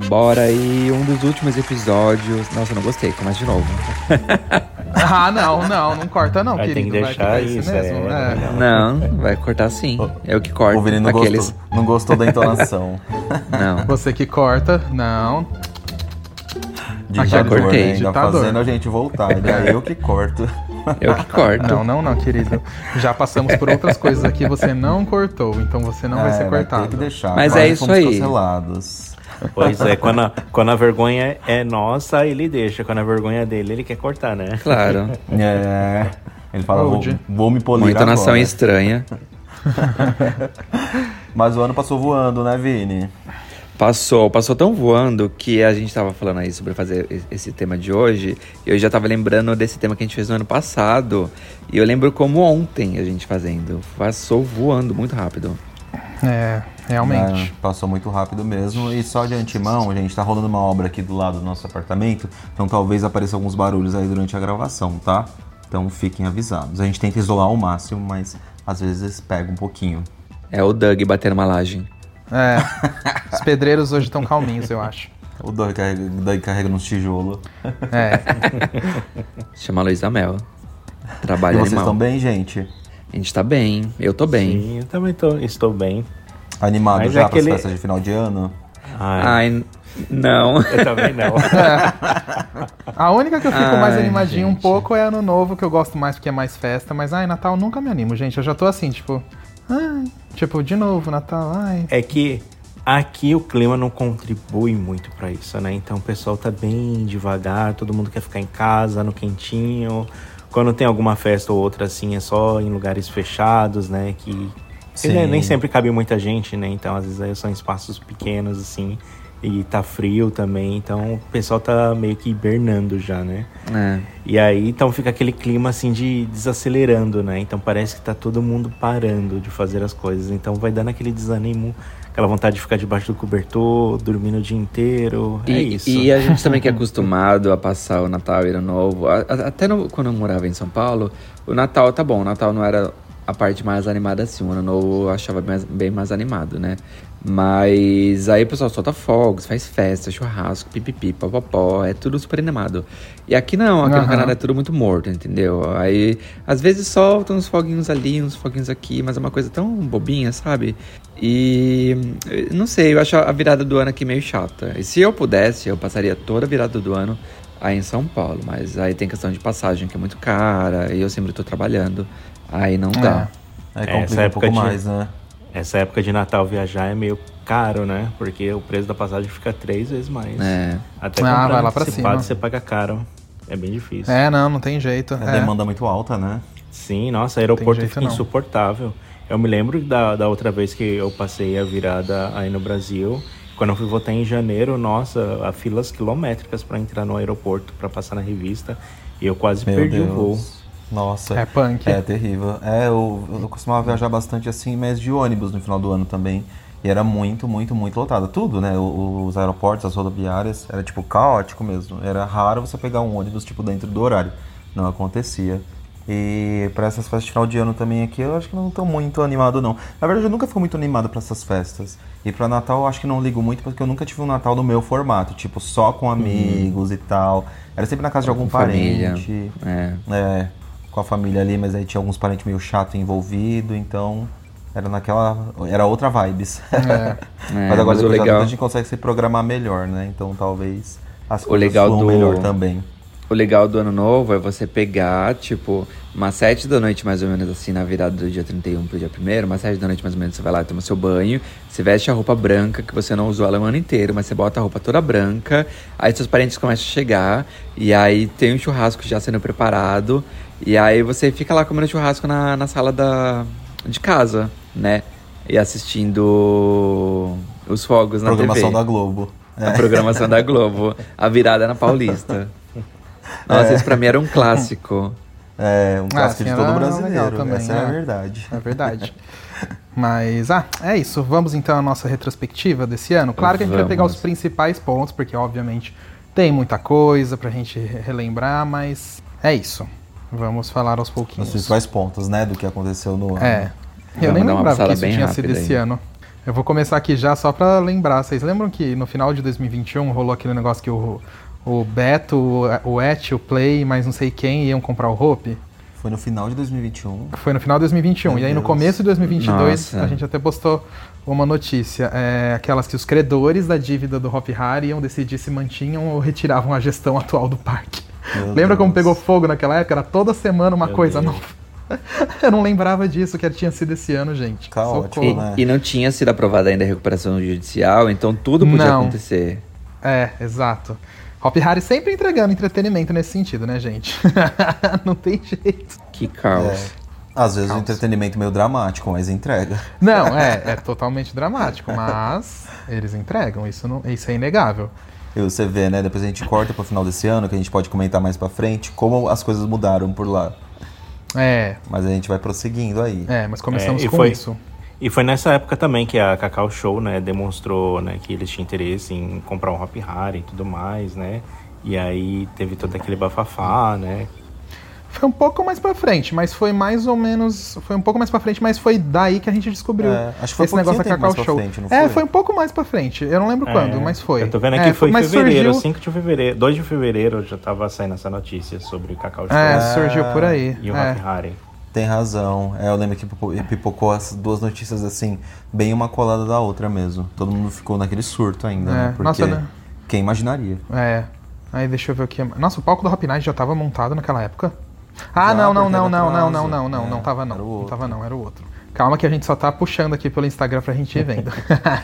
Bora aí, um dos últimos episódios. Nossa, não gostei, começa de novo. ah, não, não, não corta não, vai querido. Tem que deixar vai isso, mesmo. É, é. Não, vai cortar sim. É o que corta. O Vini não, aqueles... gostou, não gostou da entonação. não. Você que corta, não. Já cortei. Né? Ainda fazendo a gente voltar. Daí eu que corto. Eu que corto. Não, não, não, querido. Já passamos por outras coisas aqui, você não cortou, então você não é, vai ser cortado. Vai ter que deixar. Mas é isso aí. Cancelados. Pois é, quando a, quando a vergonha é nossa, ele deixa. Quando a vergonha é dele, ele quer cortar, né? Claro. É. Ele fala, vou, vou, me polir Uma entonação agora. estranha. Mas o ano passou voando, né, Vini? Passou, passou tão voando que a gente tava falando aí sobre fazer esse tema de hoje. E eu já tava lembrando desse tema que a gente fez no ano passado. E eu lembro como ontem a gente fazendo. Passou voando muito rápido. É, realmente. É, passou muito rápido mesmo. E só de antemão, a gente tá rolando uma obra aqui do lado do nosso apartamento. Então talvez apareçam alguns barulhos aí durante a gravação, tá? Então fiquem avisados. A gente tenta isolar ao máximo, mas às vezes pega um pouquinho. É o Doug batendo uma laje. É. Os pedreiros hoje estão calminhos, eu acho. O Doug carrega, Doug carrega nos tijolos. É. Chama a Luísa Mel. Trabalho e vocês animal. estão bem, gente? A gente tá bem. Eu tô bem. Sim, eu também tô, estou bem. Animado Mas já é para as aquele- festas de final de ano? Ai, Ai, não. eu também não. A única que eu fico mais Ai, animadinho um gente. pouco é ano novo, que eu gosto mais porque é mais festa. Mas, ai, Natal nunca me animo, gente. Eu já tô assim, tipo... Ai, tipo, de novo, Natal, ai... É que aqui o clima não contribui muito pra isso, né? Então o pessoal tá bem devagar, todo mundo quer ficar em casa, no quentinho. Quando tem alguma festa ou outra assim, é só em lugares fechados, né? Que Sim. nem sempre cabe muita gente, né? Então às vezes são espaços pequenos assim. E tá frio também, então o pessoal tá meio que hibernando já, né? É. E aí, então fica aquele clima assim de desacelerando, né? Então parece que tá todo mundo parando de fazer as coisas. Então vai dando aquele desânimo, aquela vontade de ficar debaixo do cobertor, dormindo o dia inteiro. E, é isso. e a gente também que é acostumado a passar o Natal e Ano Novo, a- a- até no- quando eu morava em São Paulo, o Natal tá bom, o Natal não era a parte mais animada assim, o Ano Novo eu achava mais- bem mais animado, né? Mas aí o pessoal solta fogos, faz festa, churrasco, pipipi, popopó, é tudo super animado. E aqui não, aqui no Aham. Canadá é tudo muito morto, entendeu? Aí às vezes soltam uns foguinhos ali, uns foguinhos aqui, mas é uma coisa tão bobinha, sabe? E não sei, eu acho a virada do ano aqui meio chata. E se eu pudesse, eu passaria toda a virada do ano aí em São Paulo, mas aí tem questão de passagem que é muito cara, e eu sempre tô trabalhando, aí não dá. É, complica essa um pouco de- mais, né? Essa época de Natal viajar é meio caro, né? Porque o preço da passagem fica três vezes mais. É. Até Ah, comprar vai lá pra cima. você paga caro. É bem difícil. É, não, não tem jeito. A É. demanda muito alta, né? Sim, nossa, aeroporto jeito, fica não. insuportável. Eu me lembro da, da outra vez que eu passei a virada aí no Brasil. Quando eu fui votar em janeiro, nossa, há filas quilométricas para entrar no aeroporto, para passar na revista. E eu quase Meu perdi Deus. o voo. Nossa. É punk. É terrível. É, eu, eu costumava viajar bastante assim, mas de ônibus no final do ano também. E era muito, muito, muito lotado. Tudo, né? Os aeroportos, as rodoviárias, era tipo caótico mesmo. Era raro você pegar um ônibus tipo dentro do horário. Não acontecia. E para essas festas de final de ano também aqui, eu acho que não tô muito animado não. Na verdade, eu nunca fico muito animado para essas festas. E para Natal eu acho que não ligo muito porque eu nunca tive um Natal no meu formato, tipo só com amigos e tal. Era sempre na casa de algum Com família. parente. É. É, com a família ali, mas aí tinha alguns parentes meio chato envolvido, então era naquela. Era outra vibes. É. É, mas agora mas o legal- a gente consegue se programar melhor, né? Então talvez as O coisas legal fluam do- melhor também. O legal do ano novo é você pegar, tipo, umas 7 da noite, mais ou menos assim, na virada do dia 31 pro dia 1 umas 7 da noite, mais ou menos, você vai lá, toma seu banho, você veste a roupa branca, que você não usou ela o ano inteiro, mas você bota a roupa toda branca, aí seus parentes começam a chegar, e aí tem um churrasco já sendo preparado, e aí você fica lá comendo churrasco na, na sala da, de casa, né? E assistindo os fogos na Programação TV. da Globo. A programação da Globo. A virada na Paulista. Nossa, isso pra mim era um clássico. É, um clássico assim, de todo brasileiro. também, Essa é a é. verdade. É verdade. Mas, ah, é isso. Vamos então à nossa retrospectiva desse ano. Claro que a gente vai pegar os Vamos. principais pontos, porque obviamente tem muita coisa pra gente relembrar, mas é isso. Vamos falar aos Os pouquinhos. principais pontos, né, do que aconteceu no ano. É. Eu Vamos nem lembrava que isso tinha sido rápida esse aí. ano. Eu vou começar aqui já só pra lembrar. Vocês lembram que no final de 2021 rolou aquele negócio que o, o Beto, o- o Et, o Play, mais não sei quem iam comprar o Hope? Foi no final de 2021. Foi no final de 2021. Meu e aí no Deus. começo de 2022 Nossa. a gente até postou uma notícia. É, aquelas que os credores da dívida do Hop Hari iam decidir se mantinham ou retiravam a gestão atual do parque. Lembra como pegou fogo naquela época? Era toda semana uma Meu coisa Deus. nova. Eu não lembrava disso, que tinha sido esse ano, gente. Caótico, Socorro. né? E, e não tinha sido aprovada ainda a recuperação judicial, então tudo podia Não. acontecer. É, exato. Hop Hari sempre entregando entretenimento nesse sentido, né, gente? não tem jeito. Que caos. É. Às vezes Caos. um entretenimento meio dramático, mas entrega. Não, é, é totalmente dramático, mas eles entregam, isso, não, isso é inegável. Você vê, né? Depois a gente corta pro final desse ano, que a gente pode comentar mais pra frente, como as coisas mudaram por lá. É, Mas a gente vai prosseguindo aí. é, mas começamos É, com foi- isso. E foi nessa época também que a Cacau Show, né, demonstrou, né, que eles tinham interesse em comprar um Hop Hari e tudo mais, né? E aí teve todo aquele bafafá, né? Foi um pouco mais pra frente, mas foi mais ou menos. Foi um pouco mais pra frente, mas foi daí que a gente descobriu É, acho que foi esse um negócio da Cacau Show. frente, não É, foi? foi um pouco mais pra frente. Eu não lembro quando, É, mas foi. Eu tô vendo É, aqui foi em fevereiro, surgiu- 5 de fevereiro, 2 de fevereiro já tava saindo essa notícia sobre o Cacau Show É, surgiu por aí. e o é. Tem razão. É, eu lembro que pipo- pipocou as duas notícias assim, bem uma colada da outra mesmo. Todo mundo ficou naquele surto ainda, É, né? Porque nossa, né? quem imaginaria? É. Aí deixa eu ver o que. Nossa, o palco do Hop Night já tava montado naquela época? Ah, não, não, não, não, não, não, não, não, não tava não. era o Não outro. tava não, era o outro. Calma que a gente só tá puxando aqui pelo Instagram pra gente ir vendo.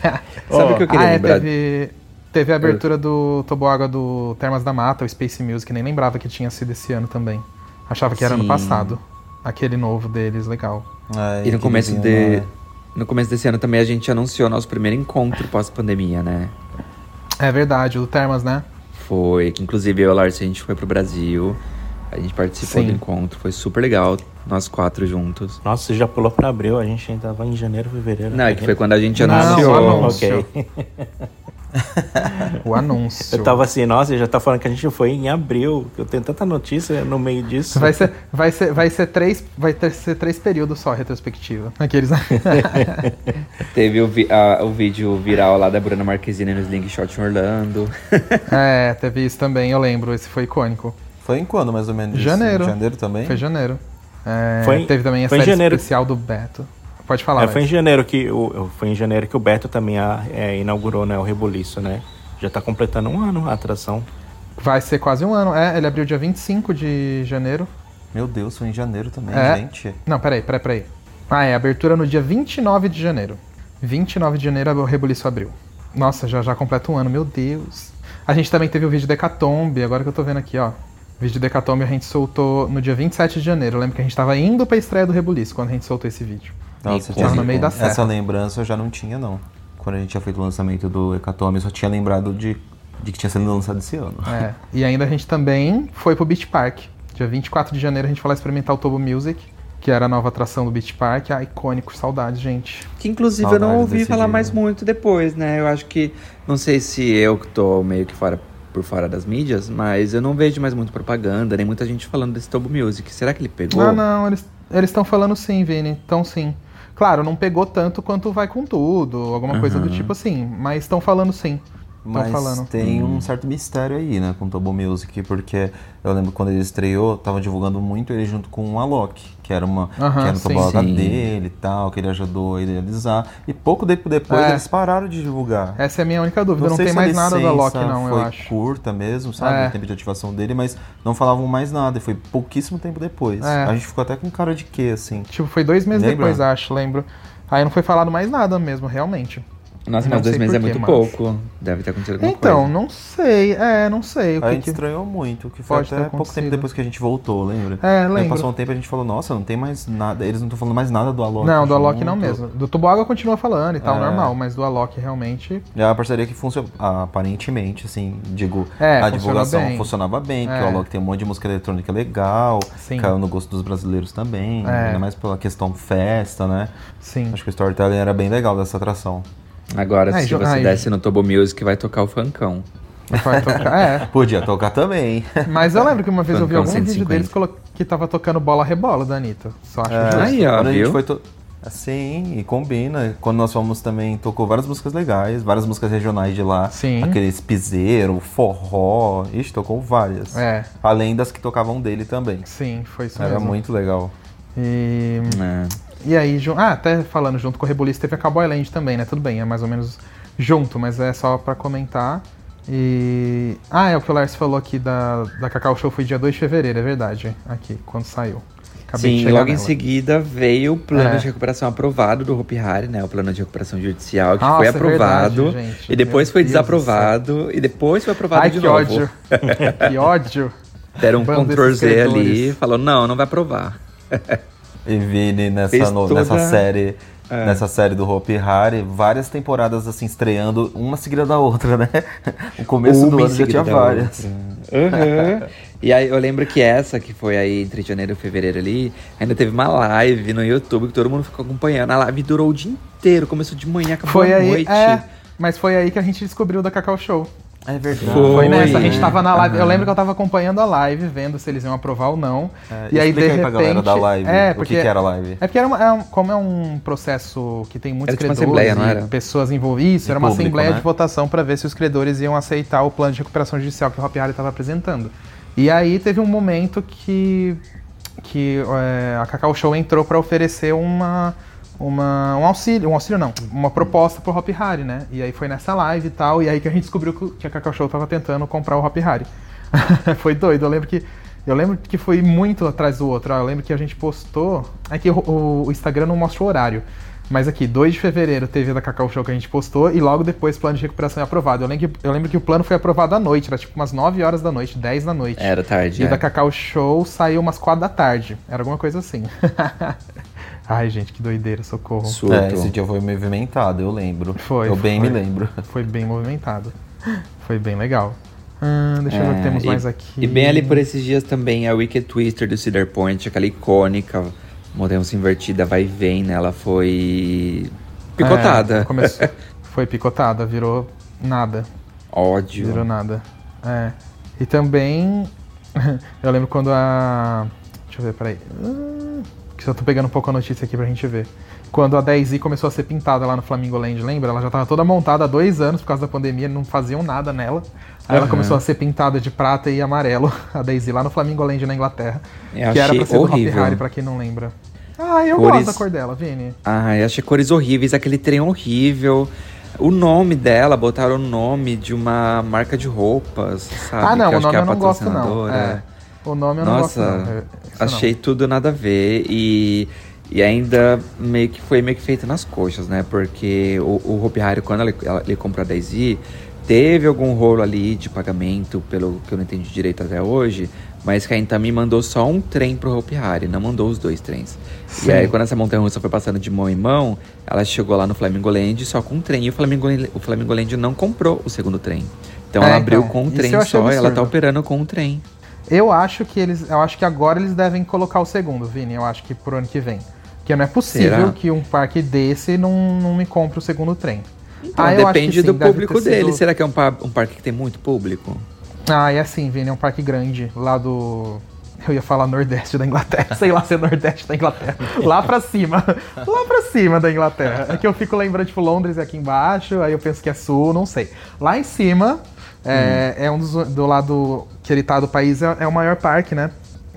Sabe o que eu queria ah, é, lembrar? teve, teve a abertura do Toboágua do Termas da Mata, o Space Music, nem lembrava que tinha sido esse ano também. Achava que era ano passado. Aquele novo deles, legal. É, E no começo de. né? No começo desse ano também a gente anunciou nosso primeiro encontro pós-pandemia, né? É verdade, o do Termas, né? Foi. Inclusive eu e a Larissa, a gente foi pro Brasil. A gente participou Sim. do encontro. Foi super legal. Nós quatro juntos. Nossa, você já pulou pra abril, a gente ainda tava em janeiro, fevereiro. Não, é que foi quando a gente Não, anunciou. anúncio. Ok. O anúncio. Eu tava assim, nossa, já tá falando que a gente foi em abril. Eu tenho tanta notícia no meio disso. Vai ser, vai ser, vai ser três, vai ter, ser três períodos só a retrospectiva. Aqueles. Teve o, vi- a- o vídeo viral lá da Bruna Marquezine no Slingshot em Orlando. é, teve isso também, eu lembro. Esse foi icônico. Foi em quando, mais ou menos? isso? Janeiro. Em janeiro também? Foi janeiro. É, Foi- teve também a foi em série janeiro. especial do Beto. Pode falar. É, foi em janeiro que o, foi em janeiro que o Beto também a- é, inaugurou né, o Rebuliço, né? Já tá completando um ano a atração. Vai ser quase um ano. É, ele abriu dia 25 de janeiro. Meu Deus, foi em janeiro também, É. gente. Não, peraí, peraí, peraí. Ah, é, abertura no dia 29 de janeiro. 29 de janeiro o Rebuliço abriu. Nossa, já já completa um ano, meu Deus. A gente também teve o vídeo da Hecatombe, agora que eu tô vendo aqui, ó. Vídeo do Hecatombe a gente soltou no dia 27 de janeiro. Eu lembro que a gente tava indo pra estreia do Rebuliço quando a gente soltou esse vídeo. Nossa, Tava no meio da serra. Essa lembrança eu já não tinha, não. Quando a gente tinha feito o lançamento do Hecatombe, eu só tinha lembrado de, de que tinha sido lançado esse ano. É. E ainda a gente também foi pro Beach Park. Dia 24 de janeiro a gente foi lá experimentar o Tobo Music, que era a nova atração do Beach Park. Ah, icônico, saudade, gente. Que inclusive eu Saudades não ouvi falar dia. mais muito depois, né? Eu acho que. Não sei se eu que tô meio que fora por fora das mídias, mas eu não vejo mais muito propaganda, nem muita gente falando desse Tobo Music. Será que ele pegou? Ah, não, eles estão falando sim, Vini. Então sim. Claro, não pegou tanto quanto vai com tudo, alguma coisa do tipo assim, mas estão falando sim. Mas falando. tem Hum. um certo mistério aí, né, com o Tobo Music, porque eu lembro quando ele estreou, tava divulgando muito ele junto com o Alok, que era uma Aham, que era. Tobo Sim. dele e tal, que ele ajudou a idealizar. E pouco tempo depois É. eles pararam de divulgar. Essa é a minha única dúvida. Não, sei tem mais nada da licença Loki, não, eu foi acho. curta mesmo, sabe? É. O tempo de ativação dele, mas não falavam mais nada. E foi pouquíssimo tempo depois. É. A gente ficou até com cara de quê, assim. Tipo, foi dois meses Lembra? depois, acho, lembro. Aí não foi falado mais nada mesmo, realmente. Nossa, mas dois meses é muito mas- pouco. Deve ter acontecido alguma Então, coisa. não sei. É, não sei. O A que gente que... estranhou muito, que foi Pode até pouco tempo depois que a gente voltou, lembra? É, Aí lembro. passou um tempo e a gente falou, nossa, não tem mais nada. Eles não estão falando mais nada do Alok. Não, do Alok junto. não mesmo. Do Tuboágua continua falando e tal, É. normal, mas do Alok realmente. É uma parceria que funciona, aparentemente, assim, digo, É, a divulgação bem. funcionava bem, porque É. o Alok tem um monte de música eletrônica legal, Sim. caiu no gosto dos brasileiros também, É. ainda mais pela questão festa, né? Sim. Acho que o storytelling era bem legal dessa atração. Agora, Ai, se você ai. desce no Tobo Music, vai tocar o funkão. Vai tocar. É. Podia tocar também. Mas eu lembro que uma vez eu vi Funkão algum vídeo 150. deles colo- que tava tocando bola rebola da Anitta. Só acho É. Aí, ó, quando a gente viu? foi to... Sim, e combina. Quando nós fomos também, tocou várias músicas legais, várias músicas regionais de lá. Sim. Aqueles piseiro, forró. Ixi, tocou várias. É. Além das que tocavam dele também. Sim, foi isso Era mesmo. muito legal. E, É. e aí, ah, até falando junto com o Rebuliço, teve a Cowboy Land também, né? Tudo bem, é mais ou menos junto, mas é só pra comentar. E. Ah, é o que o Lars falou aqui da, da Cacau Show foi dia 2 de fevereiro, é verdade. Aqui, quando saiu. Acabei de Sim, logo em nela. seguida veio o plano É. de recuperação aprovado do Hopi Hari, né? O plano de recuperação judicial, que Nossa, foi é aprovado. verdade, gente. e depois Meu foi Deus do desaprovado. E depois foi aprovado Ai, de que novo. ódio. que ódio. Deram um Bando Ctrl Z ali e falou: não, não vai aprovar. E vi ele nessa, no- toda- nessa série. É. Nessa série do Hopi Hari, várias temporadas assim estreando, uma seguida da outra, né? O começo Uma do ano já seguida tinha várias. Aham. E aí eu lembro que essa, que foi aí entre janeiro e fevereiro ali, ainda teve uma live no YouTube que todo mundo ficou acompanhando. A live durou o dia inteiro, começou de manhã, acabou Foi aí, noite. é, mas foi aí que a gente descobriu da Cacau Show. É verdade. Foi. Foi nessa, a gente tava na live. Eu Aham. lembro que eu tava acompanhando a live, vendo se eles iam aprovar ou não. É, e aí, de explica aí repente. pra galera da live é, o porque, que, que era a live. É porque era uma- é um- como é um processo que tem muitos Era tipo uma credores assembleia, não e era? pessoas envolvidas, isso, era uma público, assembleia né? de votação para ver se os credores iam aceitar o plano de recuperação judicial que o Hopi Hari estava apresentando. E aí teve um momento que, que é, a Cacau Show entrou para oferecer uma, uma, um auxílio, um auxílio não, uma proposta pro Hopi Hari, né? E aí foi nessa live e tal, e aí que a gente descobriu que- a Cacau Show tava tentando comprar o Hopi Hari. foi doido, eu lembro que eu lembro que foi muito atrás do outro. Eu lembro que a gente postou. É que o, o- Instagram não mostra o horário. Mas aqui, 2 de fevereiro teve a da Cacau Show que a gente postou e logo depois o plano de recuperação é aprovado. Eu lembro, que, eu lembro que o plano foi aprovado à noite, era tipo umas 9 horas da noite, 10 da noite. Era tarde. E é. da Cacau Show saiu umas 4 da tarde. Era alguma coisa assim. Ai, gente, que doideira, socorro. Surto. É, esse dia foi movimentado, eu lembro. Foi, Eu bem foi. me lembro. Foi bem movimentado. Foi bem legal. Hum, deixa eu ver o que É, temos e- mais aqui. E bem ali por esses dias também a Wicked Twister do Cedar Point, aquela icônica, modelo invertida, vai e vem, né? Ela foi picotada. É, começou- foi picotada, virou nada. Ódio. Virou nada. É. E também. eu lembro quando a. Deixa eu ver, peraí. Hum, Que eu tô pegando um pouco a notícia aqui pra gente ver. Quando a 10i começou a ser pintada lá no Flamingo Land, lembra? Ela já tava toda montada há dois anos por causa da pandemia, não faziam nada nela. Aí ela Aham. começou a ser pintada de prata e amarelo, a 10i, lá no Flamingo Land na Inglaterra. Eu que era pra ser do horrível. Hari, pra quem não lembra. Ah, eu Cores- gosto da cor dela, Vini. Ai, achei cores horríveis, aquele trem horrível. O nome dela, botaram o nome de uma marca de roupas, sabe? ah, não, que o nome que é eu não gosto, não. É. O nome eu não Nossa, gosto, não. É, achei tudo nada a ver e, e ainda meio que foi meio que feito nas coxas, né? Porque o, o Hopi quando ele, ele comprou a 10i, teve algum rolo ali de pagamento, pelo que eu não entendi direito até hoje, mas que a Intam mandou só um trem pro Hopi Hari, não mandou os dois trens. Sim. E aí, quando essa montanha-russa foi passando de mão em mão, ela chegou lá no Flamingo Land só com um trem. E o Flamingo, o Flamingo Land não comprou o segundo trem. Então É, ela abriu então, com um trem só e ela tá operando com um trem. Eu acho que eles. Eu acho que agora eles devem colocar o segundo, Vini. Eu acho que pro ano que vem. Porque não é possível Será? que um parque desse não, não me compre o segundo trem. Então, Ah, depende sim, do público sido- dele. Será que é um, pa- um parque que tem muito público? Ah, é assim, Vini, é um parque grande, lá do. Eu ia falar Nordeste da Inglaterra, sei lá se é Nordeste da Inglaterra. Lá pra cima. Lá pra cima da Inglaterra. É que eu fico lembrando, tipo, Londres é aqui embaixo, aí eu penso que é sul, não sei. Lá em cima, é, Hum. é um dos. Do lado que ele tá do país, é, é o maior parque, né?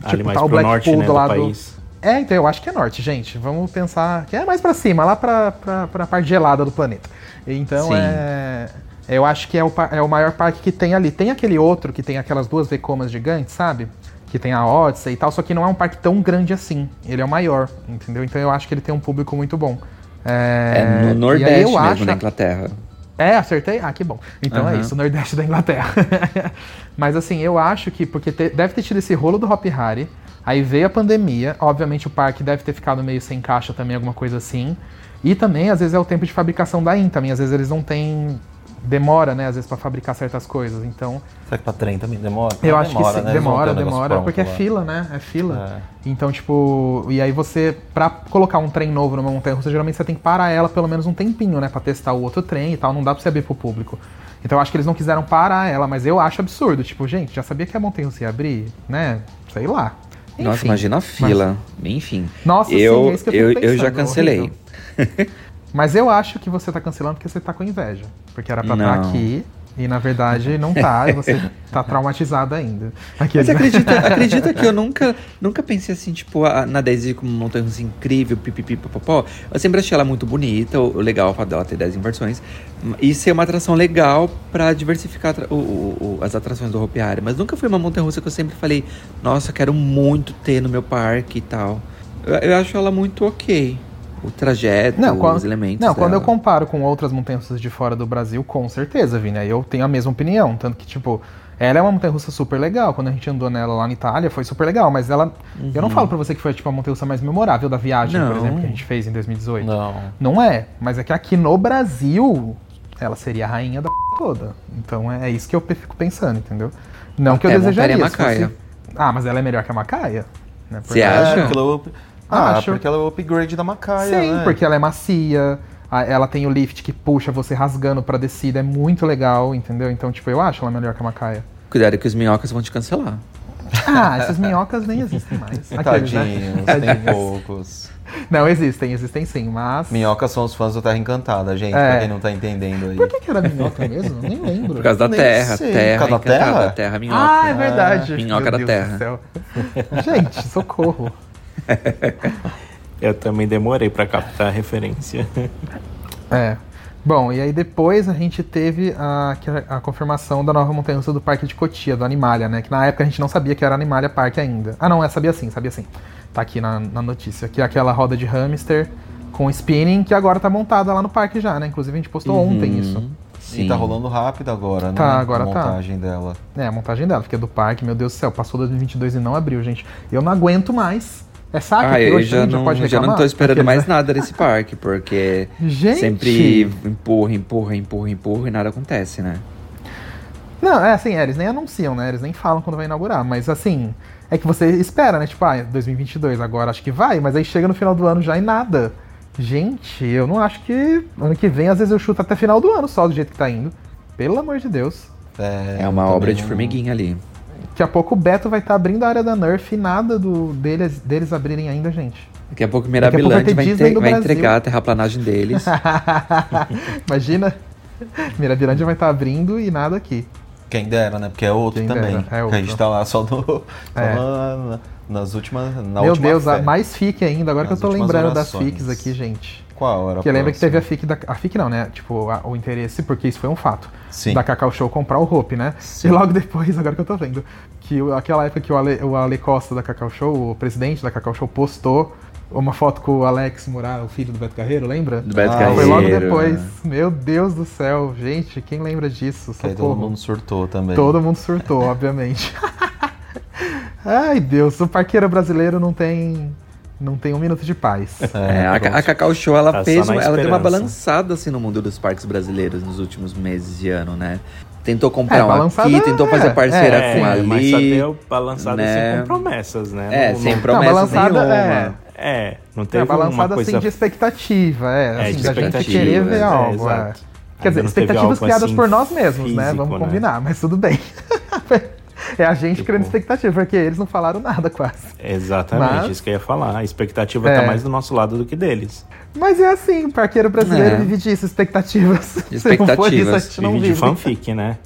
Ali mais pro norte, né, do país. É, então eu acho que é norte, gente. Vamos pensar que é mais pra cima, lá pra, pra, pra parte gelada do planeta. Então Sim. é. Eu acho que é o, é o maior parque que tem ali. Tem aquele outro que tem aquelas duas Vecomas gigantes, sabe? Que tem a Odyssey e tal, só que não é um parque tão grande assim. Ele é o maior, entendeu? Então eu acho que ele tem um público muito bom. É, É, no Nordeste eu mesmo, acho- na Inglaterra. É, acertei? Ah, que bom. Então é Aham. isso, Nordeste da Inglaterra. Mas assim, eu acho que, porque te- deve ter tido esse rolo do Hop Harry, aí veio a pandemia, obviamente o parque deve ter ficado meio sem caixa também, alguma coisa assim. E também, às vezes, é o tempo de fabricação da IN também, às vezes eles não têm. Demora, né, às vezes, pra fabricar certas coisas. Então, Será que pra trem também demora? eu acho demora, que sim, né? Demora, demora, porque é fila, né? É fila. Então, tipo, e aí você, pra colocar um trem novo numa montanha russa, geralmente você tem que parar ela pelo menos um tempinho, né? Pra testar o outro trem e tal, não dá pra você abrir pro público. Então eu acho que eles não quiseram parar ela, mas eu acho absurdo. Tipo, gente, já sabia que a montanha russa ia abrir, né? Sei lá. Nossa, Enfim, imagina a mas- fila. Enfim. Nossa, eu, sim, é isso que eu eu, fico eu já pensando, cancelei. Mas eu acho que você tá cancelando porque você tá com inveja. Porque era pra estar Não. aqui e na verdade não tá, e você tá traumatizado ainda. Mas você acredita, acredita que eu nunca, nunca pensei assim, tipo, a, na Daisy como uma montanha russa incrível, pipipi, popopó. Eu sempre achei ela muito bonita, o, o legal o fato dela ter 10 inversões. E ser uma atração legal pra diversificar o- o- as atrações do Hari. Mas nunca foi uma montanha russa que eu sempre falei, nossa, quero muito ter no meu parque e tal. Eu, eu acho ela muito ok. O trajeto, Não, quando, os elementos. não quando eu dela. comparo com outras montanhas russas de fora do Brasil, com certeza, Vini, aí eu tenho a mesma opinião. Tanto que, tipo, ela é uma montanha russa super legal. Quando a gente andou nela lá na Itália, foi super legal. Mas ela. Eu não falo pra você que foi, tipo, a montanha russa mais memorável da viagem, por Não. exemplo, que a gente fez em 2018. Não. Não é. Mas é que aqui no Brasil, ela seria a rainha da p toda. Então é isso que eu fico pensando, entendeu? Não que eu Até desejaria. montaria se fosse- Macaia. Ah, mas ela é melhor que a Macaia? Né? Porque- Você acha? É, Ah, Acho. porque ela é o upgrade da Macaia, Sim, né? porque ela é macia, ela tem o lift que puxa você rasgando pra descida, é muito legal, entendeu? Então, tipo, eu acho ela melhor que a Macaia. Cuidado que os minhocas vão te cancelar. Ah, essas minhocas nem existem mais. Aqueles, né? Tadinhos, tem Tadinhos. poucos. Não, existem, existem sim, mas... Minhocas são os fãs do Terra Encantada, gente, É. pra quem não tá entendendo aí. Por que, que era minhoca mesmo? Nem lembro. Por causa da Nem terra, sei. terra, Por causa da terra? terra minhoca. Ah, é verdade. minhoca Meu da Deus terra. do céu. Gente, socorro. Eu também demorei pra captar a referência. É. Bom, e aí depois a gente teve a, a, a confirmação da nova montanha do Parque de Cotia, do Animalia, né? Que na época a gente não sabia que era Animalia Park ainda. Ah, não, é, sabia sim, sabia sim. Tá aqui na, na notícia. Que é aquela roda de hamster com spinning que agora tá montada lá no parque já, né? Inclusive a gente postou Uhum. ontem isso. E tá rolando rápido agora, né? Tá, agora a tá. montagem dela. É, a montagem dela, porque é do parque, meu Deus do céu, passou 2022 e não abriu, gente. Eu não aguento mais. É saco Ah, que eu já não, pode já não tô esperando Aqueles, mais né? nada desse parque, porque Gente! sempre empurra, empurra, empurra, empurra e nada acontece, né? Não, é assim, é, eles nem anunciam, né? Eles nem falam quando vai inaugurar, mas assim, é que você espera, né? Tipo, ah, 2022 agora acho que vai, mas aí chega no final do ano já e nada. Gente, eu não acho que ano que vem, às vezes eu chuto até final do ano só do jeito que tá indo. Pelo amor de Deus. É, É uma obra de não- formiguinha ali. Daqui a pouco o Beto vai estar abrindo a área da Nerf e nada do, deles, deles abrirem ainda, gente. Daqui a pouco Daqui a pouco vai entre- vai entregar a terraplanagem deles. Imagina, Mirabilândia vai estar abrindo e nada aqui. Quem dera, né? Porque é outro Quem também. dera, é Que a gente outro. tá lá só, no, só É. na- na- nas últimas. Na Meu última Deus, mais FIC ainda, agora Nas que eu tô lembrando das orações. FICs aqui, gente. Qual era Porque lembra que teve a? FIC da. A FIC não, né? Tipo, a- o interesse, porque isso foi um fato. Sim. Da Cacau Show comprar o Hope, né? E logo depois, agora que eu tô vendo, que aquela época que o Ale, o Ale Costa da Cacau Show, o presidente da Cacau Show, postou uma foto com o Alex Morar, o filho do Beto Carreiro, lembra? Do Beto Ah, Carreiro. Foi logo depois. Meu Deus do céu, gente, quem lembra disso? Que aí todo mundo surtou também. Todo mundo surtou, obviamente. Ai, Deus, o parqueiro brasileiro não tem. Não tem um minuto de paz. É, a, a Cacau Show, ela Tá fez, ela deu uma balançada assim no mundo dos parques brasileiros nos últimos meses de ano, né? Tentou comprar É, um aqui, tentou é, fazer parceira É, com ali. mas só deu balançada né? sem com promessas, né? É, Não- sem não- promessas balançada, nenhuma. é. É, não É teve uma balançada coisa... assim de expectativa, é. É, assim, de da gente expectativa, querer ver é, algo. é. Quer dizer, não expectativas criadas assim por nós mesmos, né? físico, Vamos né? combinar, mas tudo bem. é a gente Tipo- criando expectativa, porque eles não falaram nada quase. Exatamente, Mas- isso que eu ia falar. A expectativa É. tá mais do nosso lado do que deles. Mas é assim, o parqueiro brasileiro É. vive disso, expectativas. Se não for isso, a Expectativas. gente não Vive vive. de fanfic, né?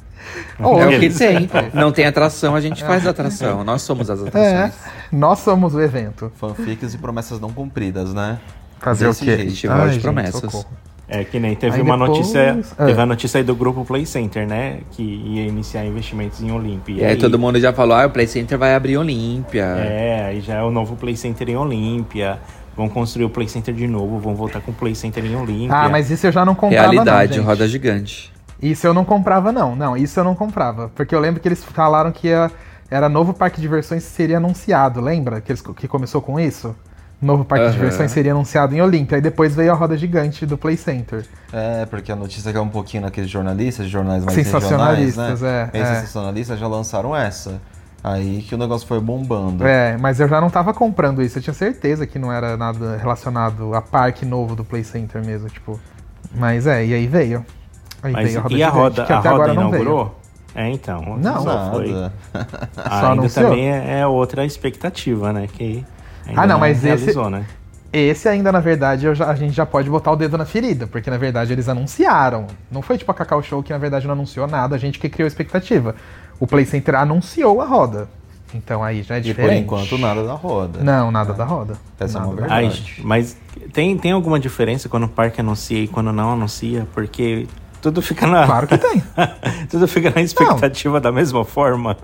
Oh, É o que tem. Não tem atração, a gente faz atração. Nós somos as É, atrações. nós somos o evento. Fanfics e promessas não cumpridas, né? Fazer Desse o quê? jeito. Festival Ai, de gente, promessas. socorro. É que nem teve Aí uma depois- notícia. é. Teve a notícia aí do grupo Play Center, né? Que ia iniciar investimentos em Olímpia. E aí todo mundo já falou, ah, o Play Center vai abrir Olímpia. É, aí já é o novo Play Center em Olímpia. Vão construir o Play Center de novo, vão voltar com o Play Center em Olímpia. Ah, mas isso eu já não comprava Realidade, não, gente. roda gigante. Isso eu não comprava, não. Não, isso eu não comprava. Porque eu lembro que eles falaram que ia- era novo parque de diversões que seria anunciado, lembra? Que, eles, que começou com isso? Novo parque de Aham. diversões seria anunciado em Olímpia. Aí depois veio a roda gigante do Play Center. É, porque a notícia caiu um pouquinho naqueles jornalistas, jornais mais regionais, Sensacionalistas, né? é, é. sensacionalistas já lançaram essa. Aí que o negócio foi bombando. É, mas eu já não tava comprando isso. Eu tinha certeza que não era nada relacionado a parque novo do Play Center mesmo, tipo. Mas é, e aí veio. Aí Mas veio a roda e a gigante, roda, que a até roda agora não veio. inaugurou? É, então. Não. só foi. Nada. Só ainda anunciou? também é, é outra expectativa, né? Que ainda Ah, não, mas esse- realizou, né? Esse ainda, na verdade, eu já- a gente já pode botar o dedo na ferida, porque na verdade eles anunciaram. Não foi tipo a Cacau Show que na verdade não anunciou nada, a gente que criou a expectativa. O Play Center anunciou a roda. Então aí já é E por diferente. enquanto nada da roda. Não, nada da roda. Essa é uma Nada. verdade. Ai, mas tem, tem alguma diferença quando o parque anuncia e quando não anuncia? Porque tudo fica na. Claro que tem. tudo fica na expectativa da mesma forma.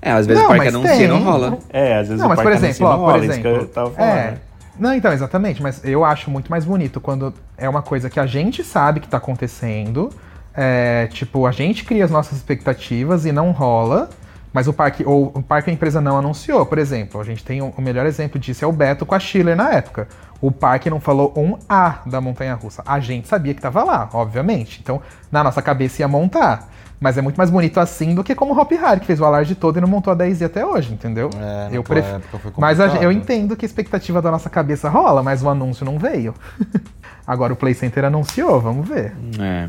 É, às vezes Não, o parque anuncia e não rola. É, às vezes Não, o mas por parque exemplo, anuncia e não por rola, isso que eu exemplo. tava falando. É. né? Não, então, exatamente, mas eu acho muito mais bonito quando é uma coisa que a gente sabe que tá acontecendo. É, tipo, a gente cria as nossas expectativas e não rola. Mas o parque, ou o parque a empresa não anunciou, por exemplo. A gente tem um- o melhor exemplo disso é o Beto com a Schiller na época. O parque não falou um A da montanha russa. A gente sabia que tava lá, obviamente. Então, na nossa cabeça ia montar. Mas é muito mais bonito assim do que como o Hop Hari, que fez o alarde todo e não montou a 10 até hoje, entendeu? É, eu prefiro. Mas a- eu entendo que a expectativa da nossa cabeça rola, mas o anúncio não veio. Agora o Play Center anunciou, vamos ver. É.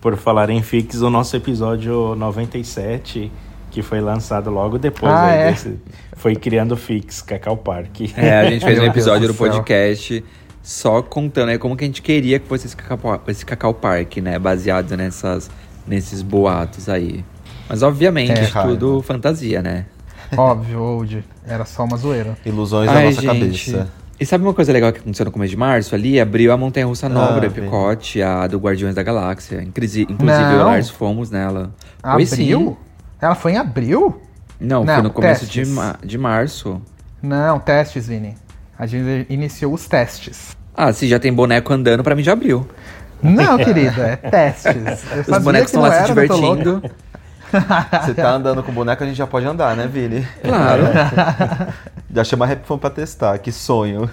Por falar em Fix, o nosso episódio 97, que foi lançado logo depois Ah, aí é? desse, foi criando Fix, Cacau Park. É, a gente fez um episódio do podcast só contando aí como que a gente queria que fosse esse Cacau, esse Cacau Park, né? Baseado nessas, nesses boatos aí. Mas obviamente, É, tudo fantasia, né? Óbvio, Old. Era só uma zoeira. Ilusões da Ai, nossa gente. cabeça. E sabe uma coisa legal que aconteceu no começo de março ali? Abriu a Montanha Russa Nova Ah, do. Epicote, a do Guardiões da Galáxia. Inclusive, inclusive eu e o. Lars fomos nela. Foi sim. Ela foi em abril? Não, Não, foi no começo de, ma de março. Não, testes, Vini. A gente iniciou os testes. Ah, se já tem boneco andando, pra mim já abriu. Não, querida, é testes. Eu Os bonecos estão lá se divertindo. Você tá andando com boneco, a gente já pode andar, né, Vini? Claro. Já chama a Rap Fan pra testar, que sonho.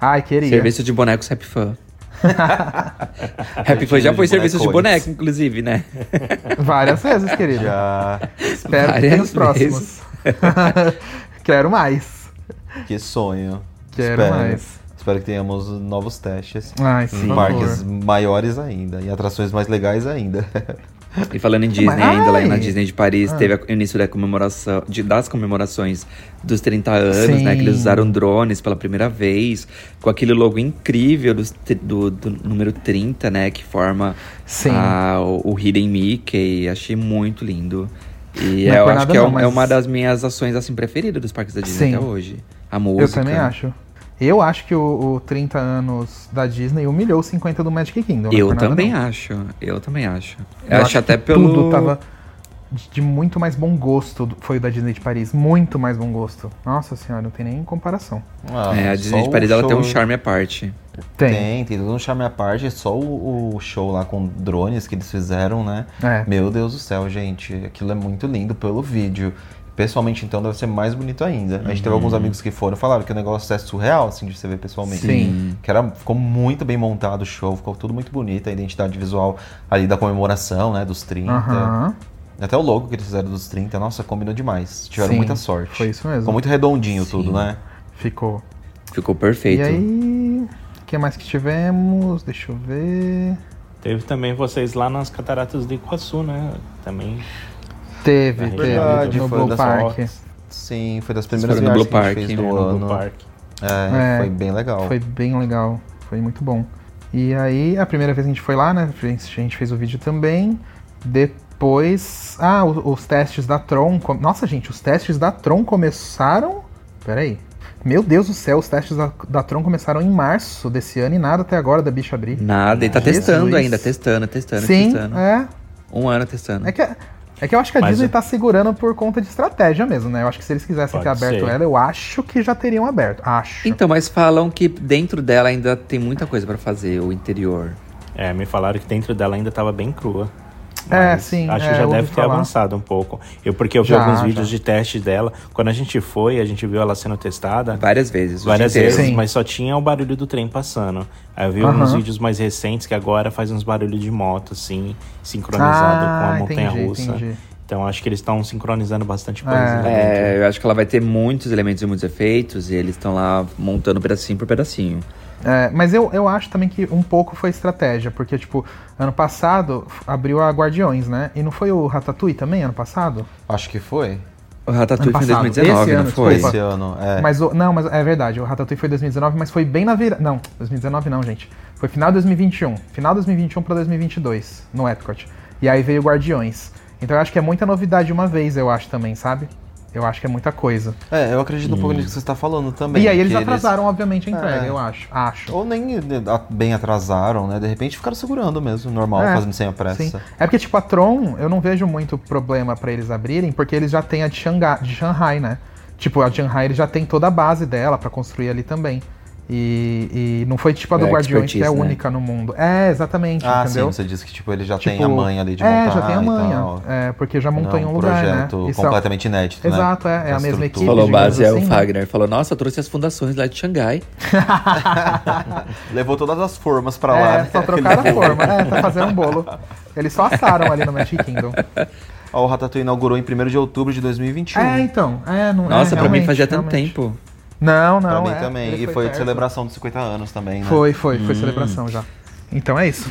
Ai, queria. Serviço de bonecos Happy Fan. Happy Fan já foi de serviço de boneco, inclusive, né? Várias vezes, querida. Já. Espero que Várias tenha os próximos. Quero mais. Que sonho. Quero Espero. mais. Espero que tenhamos novos testes. Ai, Em sim. parques maiores ainda, em atrações mais legais ainda. E falando em Disney, Mas- ainda lá na! Disney de Paris, Ah. teve o início da comemoração, de- das comemorações dos 30 anos, Sim. né? Que eles usaram drones pela primeira vez, com aquele logo incrível tri- do, do número 30, né? Que forma a- o, o Hidden Mickey. Achei muito lindo. E Não é eu acho que é, não, é mas- uma das minhas ações assim preferidas dos parques da Disney Sim. até hoje. A música. Eu também acho. Eu acho que o, o 30 anos da Disney humilhou os 50 do Magic Kingdom. não é Eu nada, também não. acho. Eu também acho. Eu acho, acho até que pelo. Tudo tava de, muito mais bom gosto foi o da Disney de Paris. Muito mais bom gosto. Nossa senhora, não tem nem comparação. Ah, É, a Disney de Paris ela tem um charme à parte. Tem. Tem, tem todo um charme à parte, só o, o show lá com drones que eles fizeram, né? É. Meu Deus do céu, gente, aquilo é muito lindo pelo vídeo. Pessoalmente, então, deve ser mais bonito ainda. A gente teve alguns amigos que foram falaram que o negócio é surreal, assim, de você ver pessoalmente. Sim. Que era, ficou muito bem montado o show, ficou tudo muito bonito, a identidade visual ali da comemoração, né, dos 30. Aham. Até o logo que eles fizeram dos 30, nossa, combinou demais. Tiveram Sim, muita sorte. foi isso mesmo. Ficou muito redondinho tudo, né? Ficou. Ficou perfeito. E aí, o que mais que tivemos? Deixa eu ver. Teve também vocês lá nas cataratas do Iguaçu, né? Também. Teve, teve. verdade, no Blue das Park. Sim, foi das primeiras foram no Blue que a gente Park, fez do No ano. Blue Park. É, É, foi bem legal. Foi bem legal. Foi muito bom. E aí, a primeira vez que a gente foi lá, né? A gente fez o vídeo também. Depois. Ah, o- os testes da Tron. com- Nossa, gente, os testes da Tron começaram. Peraí. Meu Deus do céu, os testes da, da Tron começaram em março desse ano e nada até agora da bicha abrir. Nada, ele tá Jesus. testando ainda, testando, testando, Sim, testando. é. Um ano testando. É que, é que eu acho que a Mas Disney é- tá segurando por conta de estratégia mesmo, né? Eu acho que se eles quisessem ter aberto ser. ela, eu acho que já teriam aberto. Acho. Então, mas falam que dentro dela ainda tem muita coisa pra fazer, o interior. É, me falaram que dentro dela ainda tava bem crua. É, sim, Acho é, que já deve ter falar. avançado um pouco. Eu, porque eu vi Já, alguns já. vídeos de teste dela. Quando a gente foi, a gente viu ela sendo testada. Várias vezes. Várias vezes, Sim. mas só tinha o barulho do trem passando. Aí eu vi uns vídeos mais recentes que agora faz uns barulhos de moto, assim, sincronizado Ah, com a montanha entendi, russa. entendi. Então acho que eles estão sincronizando bastante coisa. É. É, eu acho que ela vai ter muitos elementos e muitos efeitos e eles estão lá montando pedacinho por pedacinho. É, mas eu, eu acho também que um pouco foi estratégia, porque, tipo, ano passado abriu a Guardiões, né? E não foi o Ratatouille também, ano passado? Acho que foi. O Ratatouille foi em passado. 2019, Esse não ano, foi? desculpa. Esse ano, é. Mas o, não, mas é verdade, o Ratatouille foi 2019, mas foi bem na virada. Não, 2019 não, gente. Foi final de 2021. Final de 2021 pra 2022, no Epcot. E aí veio Guardiões. Então eu acho que é muita novidade de uma vez, eu acho também, sabe? Eu acho que é muita coisa. É, eu acredito um pouco nisso que você está falando também. e aí eles atrasaram, obviamente, a entrega, É. eu acho. Acho. Ou nem a- bem atrasaram, né? De repente ficaram segurando mesmo, normal, É, fazendo sem a pressa. Sim. É porque, tipo, a Tron, eu não vejo muito problema pra eles abrirem, porque eles já têm a de Xangai, de Shanghai, né? Tipo, a de Shanghai eles já tem toda a base dela pra construir ali também. E, e não foi tipo a do É, Guardiões, que é né? única no mundo. É, exatamente, Ah, entendeu? sim, você disse que tipo, ele já Tipo, tem a manha ali de é, montar já tem a manha. É, porque já montou Não, em um um lugar, né? projeto é- completamente inédito, né? Exato, é, é a Da mesma equipe. Falou base é o assim, né? Fagner. Falou, nossa, eu trouxe as fundações lá de Xangai. Levou todas as formas pra É, lá. né? só trocaram a forma. É, tá fazendo um bolo. Eles só assaram ali no Magic Kingdom. Ó, o Ratatouille inaugurou em 1 de outubro de 2021. É, então. É, não, Nossa, é, pra mim fazia tanto realmente. tempo. Não, Pra não. mim é, também. ele E foi de perto. celebração dos 50 anos também, né? Foi, foi, foi celebração já. Então é isso.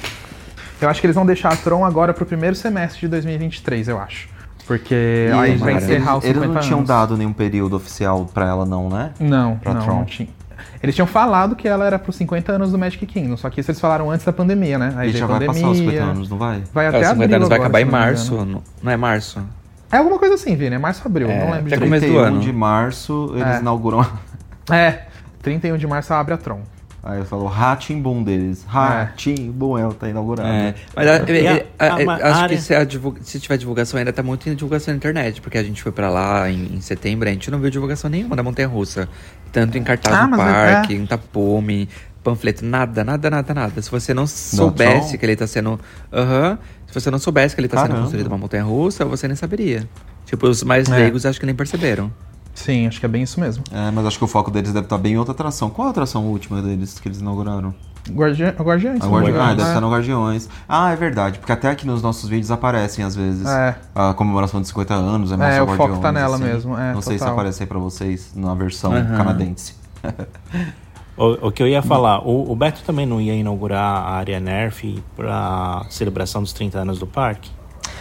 Eu acho que eles vão deixar a Tron agora pro primeiro semestre de 2023, eu acho. Porque E aí vai encerrar os 50 eles não tinham anos. dado nenhum período oficial pra ela, não, né? Não, pra não, Tron. não tinha. Eles tinham falado que ela era pros 50 anos do Magic Kingdom, só que isso eles falaram antes da pandemia, né? Aí e já vai pandemia. passar os 50 anos, não vai? Vai Cara, até 50 abril anos vai agora, acabar em não março. Não, não é março? É alguma coisa assim, Vini, é março abril, É, não lembro até começo do 31 ano. de março, eles É. inauguram. É, 31 de março abre a Tron. Aí eu falo, Ratimbum deles. Ratimbum, ela tá inaugurada. É, mas a- a- é, é, a- é, a acho área- que se, a divulga- se tiver divulgação ainda tá muito em divulgação na internet, porque a gente foi pra lá em, em setembro, a gente não viu divulgação nenhuma da Montanha Russa. Tanto em cartaz Ah, no mas é- parque, em tapume, panfleto, nada, nada, nada, nada. Se você não soubesse que ele tá sendo. Aham. se você não soubesse que ele tá sendo Caramba. construído uma montanha russa, você nem saberia. Tipo, os mais É. leigos acho que nem perceberam. Sim, acho que é bem isso mesmo. É, mas acho que o foco deles deve estar bem em outra atração. Qual a atração última deles que eles inauguraram? Guardi... Guardiões. A se não me Guardi... Ah, deve é. estar no Guardiões. Ah, é verdade, porque até aqui nos nossos vídeos aparecem às vezes É. a comemoração de 50 anos, é, mostra É, o foco Guardiões, tá nela assim. mesmo, é, Não sei se total. aparece aí pra vocês na versão Aham. canadense. O, o que eu ia falar, o, o Beto também não ia inaugurar a área Nerf pra celebração dos 30 anos do parque?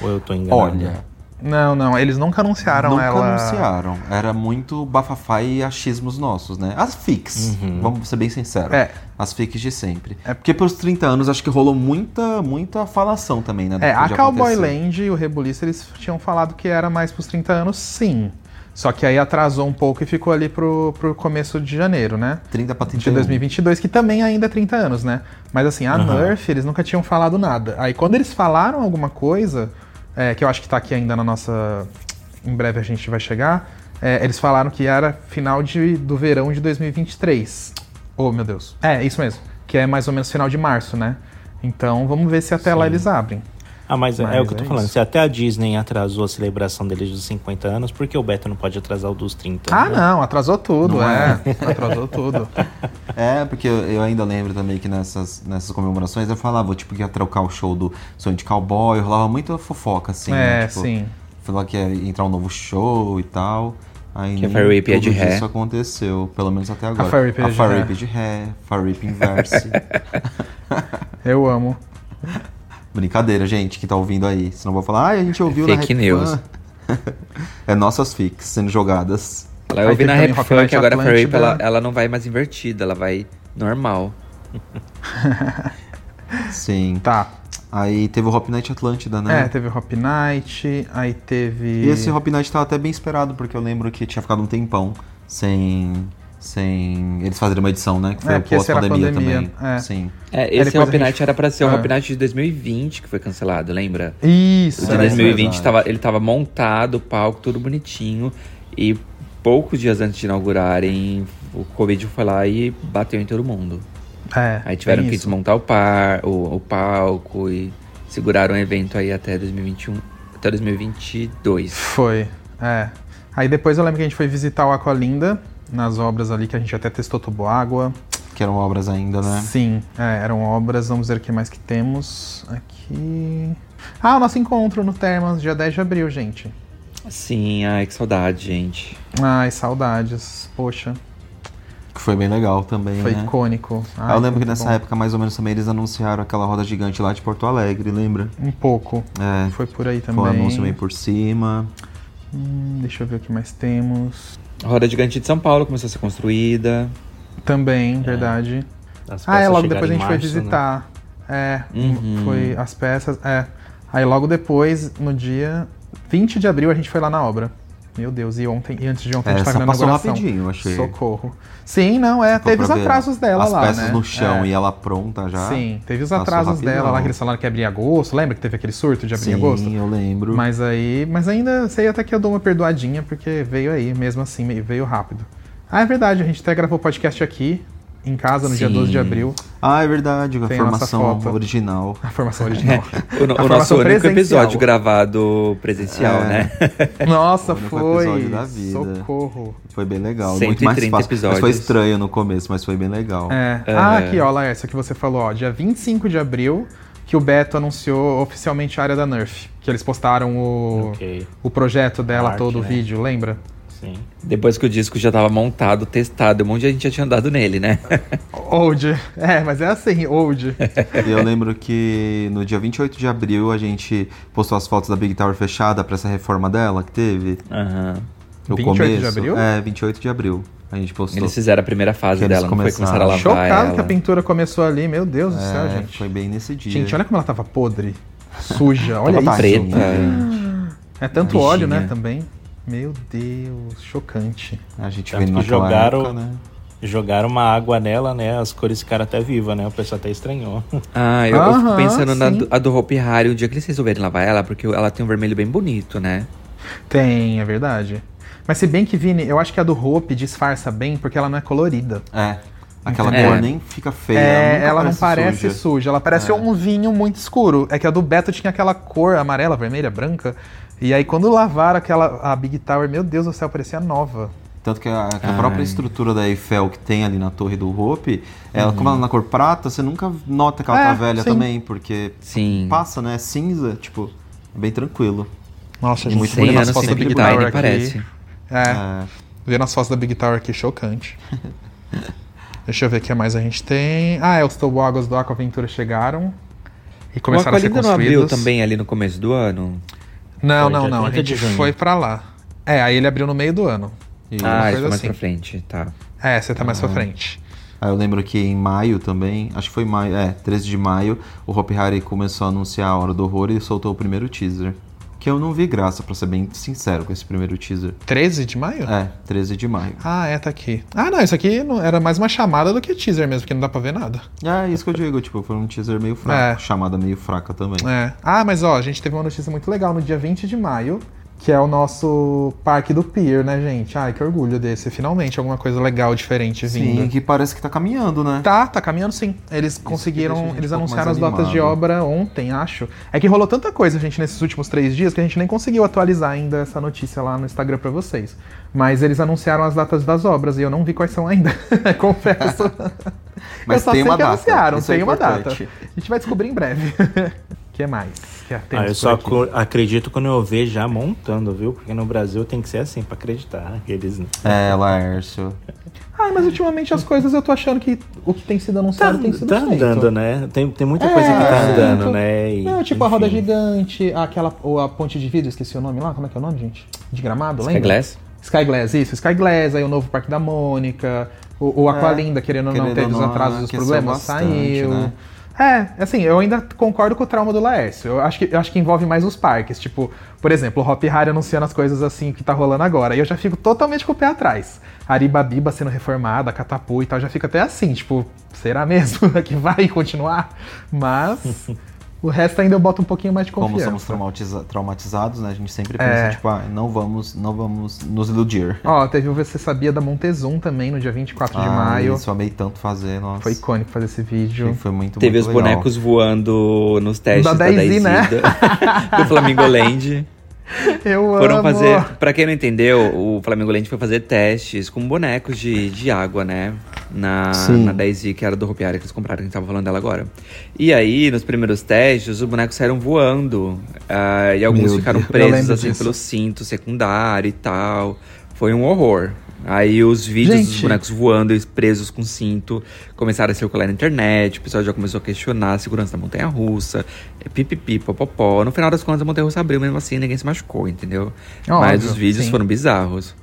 Ou eu tô enganado? Olha, Não, não, eles nunca anunciaram nunca ela. anunciaram. Era muito bafafá e achismos nossos, né? As fics, vamos ser bem sinceros. É. As fics de sempre. É porque pros 30 anos acho que rolou muita, muita falação também, né? É, a Cowboy acontecer. Land e o Rebuliço, eles tinham falado que era mais pros 30 anos, sim. Só que aí atrasou um pouco e ficou ali pro, pro começo de janeiro, né? 30 pra De 31. 2022, que também ainda é 30 anos, né? Mas assim, a Nerf, eles nunca tinham falado nada. Aí quando eles falaram alguma coisa, é, que eu acho que tá aqui ainda na nossa. Em breve a gente vai chegar, é, eles falaram que era final de, do verão de 2023. Oh, meu Deus. É, isso mesmo. Que é mais ou menos final de março, né? Então vamos ver se até lá eles abrem. Ah, mas, é Mas o que eu tô é falando. isso. Se até a Disney atrasou a celebração deles dos 50 anos, por que o Beto não pode atrasar o dos 30? Ah, né? não, atrasou tudo, Não é. Atrasou tudo. É, porque eu, eu ainda lembro também que nessas, nessas comemorações eu falava, tipo, que ia trocar o show do Sonho de Cowboy, rolava muita fofoca, assim. é, né? Tipo, sim. Falar que ia entrar um novo show e tal. Aí Que a Fire Whip é de ré. Isso aconteceu, pelo menos até agora. Fire Whip é a de Fire ré. Whip de ré, Fire Whip inverse. Eu amo. Brincadeira, gente, que tá ouvindo aí. Senão eu vou falar, ah, a gente ouviu Fake na news. Fan." é nossas fics sendo jogadas. Ela ouvi na Rap Funk, Night agora a Atlântida. ela, ela não vai mais invertida, ela vai normal. Sim. Tá. Aí teve o Hop Night Atlântida, né? É, teve o Hop Night, aí teve. E esse Hop Night tava até bem esperado, porque eu lembro que tinha ficado um tempão sem. Sem eles fazerem uma edição, né? Que foi É, o pós-pandemia pandemia, também. é. Sim. É, esse Hop Night gente- era pra ser o Ah. Hop Night de 2020, que foi cancelado, lembra? Isso, O de era isso 2020 verdade. tava, ele tava montado, o palco, tudo bonitinho. E poucos dias antes de inaugurarem, o Covid foi lá e bateu em todo mundo. É, Aí tiveram que desmontar o, par, o, o palco e seguraram o evento aí até 2021, até 2022. Foi, é. Aí depois eu lembro que a gente foi visitar o Aqualinda, nas obras ali que a gente até testou tuboágua. Que eram obras ainda, né? Sim, é, eram obras, vamos ver o que mais que temos aqui. Ah, o nosso encontro no Termas, dia 10 de abril, gente. Sim, ai que saudade, gente. Ai, saudades, poxa, Que foi bem legal também, foi né? icônico. Ah, Ai, eu lembro que nessa bom. época, mais ou menos, também eles anunciaram aquela roda gigante lá de Porto Alegre, lembra? Um pouco, É. foi por aí Foi também. um anúncio meio por cima. Hum, deixa eu ver o que mais temos. A Roda Gigante de São Paulo começou a ser construída. Também, verdade. As Ah, é, logo depois a gente foi março, né? visitar. É, Uhum. foi as peças, é. Aí logo depois, no dia 20 de abril, a gente foi lá na obra. Meu Deus, e ontem, e antes de ontem a gente tava passou rapidinho, achei. Socorro. Sim, não, é, Se teve os atrasos dela As lá, peças né? no chão É. e ela pronta já. Sim, teve os atrasos rapidão. dela lá, que eles falaram que ia abrir em agosto. Lembra que teve aquele surto de abrir Sim, agosto? eu lembro. Mas aí, mas ainda sei até que eu dou uma perdoadinha, porque veio aí, mesmo assim, veio rápido. Ah, é verdade, a gente até gravou o podcast aqui, em casa, no dia Sim. 12 de abril. Ah, é verdade, a formação original. A formação original. O, no- A o nosso único episódio gravado presencial, É. né? Nossa, foi. episódio da vida. Socorro. Foi bem legal. 130 muito mais fácil. Mas foi episódios. estranho no começo, mas foi bem legal. É. É. Ah, aqui, ó, Laércio, que você falou, ó, dia 25 de abril, que o Beto anunciou oficialmente a área da Nerf. Que eles postaram o, Ok, o projeto dela, Arte, todo o né? vídeo, lembra? Sim. Depois que o disco já tava montado, testado, um monte de gente já tinha andado nele, né? Old. É, mas é assim, old. Eu lembro que no dia 28 de abril a gente postou as fotos da Big Tower fechada pra essa reforma dela que teve. Aham. No 28 de começo. abril? É, 28 de abril. A gente postou. Eles fizeram a primeira fase dela, não foi começaram. começaram a lavar Chocado ela. que a pintura começou ali, meu Deus do céu, É, gente. foi bem nesse dia. Gente, olha como ela tava podre, suja, olha Tava isso. preta. É tanto Bichinha. óleo, né, também. Meu Deus, chocante. A gente Tanto vendo que jogaram- época, né? Jogaram uma água nela, né? As cores ficaram até vivas, né? O pessoal até estranhou. Ah, eu, eu fico Aham, pensando na sim. do- a do Hope Harry, o dia que eles resolverem lavar ela, porque ela tem um vermelho bem bonito, né? Tem, é verdade. Mas se bem que, Vini, eu acho que a do Hope disfarça bem porque ela não é colorida. É. Aquela É. cor nem fica feia. É, nunca ela não parece suja. suja. ela parece um vinho muito escuro. É que a do Beto tinha aquela cor amarela, vermelha, branca. E aí quando lavaram aquela a Big Tower, meu Deus do céu, parecia nova. Tanto que a, que a própria estrutura da Eiffel que tem ali na torre do Hope, ela, como ela é na cor prata, você nunca nota que ela É, tá velha sim. também, porque Sim. passa, né? É cinza, tipo, é bem tranquilo. Nossa, gente, muito vendo 100 as anos fotos da Big Tower, aqui. parece. É, É, vendo as fotos da Big Tower aqui, chocante. Deixa eu ver o que mais a gente tem. Ah, é, os toboáguas do Aquaventura chegaram. E O começaram a ser Aqualinda não abriu construídos. também ali no começo do ano? Não, Foi não, não. A 30 de gente foi pra lá. É, aí ele abriu no meio do ano. e- ah, isso foi mais assim. pra frente, tá. É, você tá mais pra Ah. frente. Aí eu lembro que em maio também, acho que foi maio, é, 13 de maio, o Hope Harry começou a anunciar a Hora do Horror e soltou o primeiro teaser. Que eu não vi graça, pra ser bem sincero, com esse primeiro teaser. 13 de maio? É, 13 de maio. Ah, é, tá aqui. Ah, não, isso aqui não- era mais uma chamada do que teaser mesmo, porque não dá pra ver nada. É, isso que eu digo, tipo, foi um teaser meio fraco, É. chamada meio fraca também. É. Ah, mas ó, a gente teve uma notícia muito legal no dia 20 de maio. Que é o nosso parque do Pier, né, gente? Ai, que orgulho desse. Finalmente alguma coisa legal, diferente vindo. Sim, que parece que tá caminhando, né? Tá, tá caminhando sim. Eles a conseguiram, eles um anunciaram as datas de obra ontem, acho. É que rolou tanta coisa, gente, nesses últimos três dias que a gente nem conseguiu atualizar ainda essa notícia lá no Instagram pra vocês. Mas eles anunciaram as datas das obras e eu não vi quais são ainda, confesso. Mas eu só tem sei uma que data, anunciaram, isso é tem uma data. A gente vai descobrir em breve. O que mais? Que Ah, temos eu só acredito quando eu ver já montando, viu? Porque no Brasil tem que ser assim pra acreditar. que Eles... É, Laércio. Ai, mas ultimamente as coisas eu tô achando que o que tem sido Tá, anunciado tem sido tá feito. andando, né? Tem, tem muita É, coisa que tá é. andando, né? E, Não, tipo a roda enfim. gigante, aquela, ou a ponte de vidro, esqueci o nome lá, como é que é o nome, gente? De gramado, lembra? Skyglass? Skyglass, isso, Skyglass, aí o novo Parque da Mônica, o, o Aqualinda, querendo ou não, teve os atrasos dos aqueceu problemas, bastante, saiu. né? É, assim, eu ainda concordo com o trauma do Laércio. Eu acho que, eu acho que envolve mais os parques. Tipo, por exemplo, o Hop Hari anunciando as coisas assim que tá rolando agora. E eu já fico totalmente com o pé atrás. Aribabiba sendo reformada, Catapu e tal, já fica até assim, tipo, será mesmo que vai continuar? Mas o resto ainda eu boto um pouquinho mais de Como confiança. somos traumatiza- traumatizados, né? A gente sempre pensa, É. tipo, ah, não vamos, não vamos nos iludir. Ó, teve o Você Sabia da Montezum também, no dia 24 de Ah, maio. Isso, eu amei tanto fazer, nossa. Foi icônico fazer esse vídeo. Foi, foi muito, Teve muito os legal. bonecos voando nos testes Da da, 10i, 10i, né? do, do Flamingo Land. Eu Foram amo. fazer, pra quem não entendeu, o Flamengo Land foi fazer testes com bonecos de, de água, né? Na, Sim. na 10i, que era do Ropiária que eles compraram, que a gente tava falando dela agora. E aí, nos primeiros testes, os bonecos saíram voando. ah, e alguns Meu ficaram Deus. Eu presos, assim, disso. pelo cinto secundário e tal. Foi um horror. Aí os vídeos dos Gente. bonecos voando e presos com cinto começaram a circular na internet, o pessoal já começou a questionar a segurança da montanha russa, é pipipi, popopó. No final das contas, a montanha russa abriu mesmo assim, ninguém se machucou, entendeu? Mas Óbvio, os vídeos sim. foram bizarros.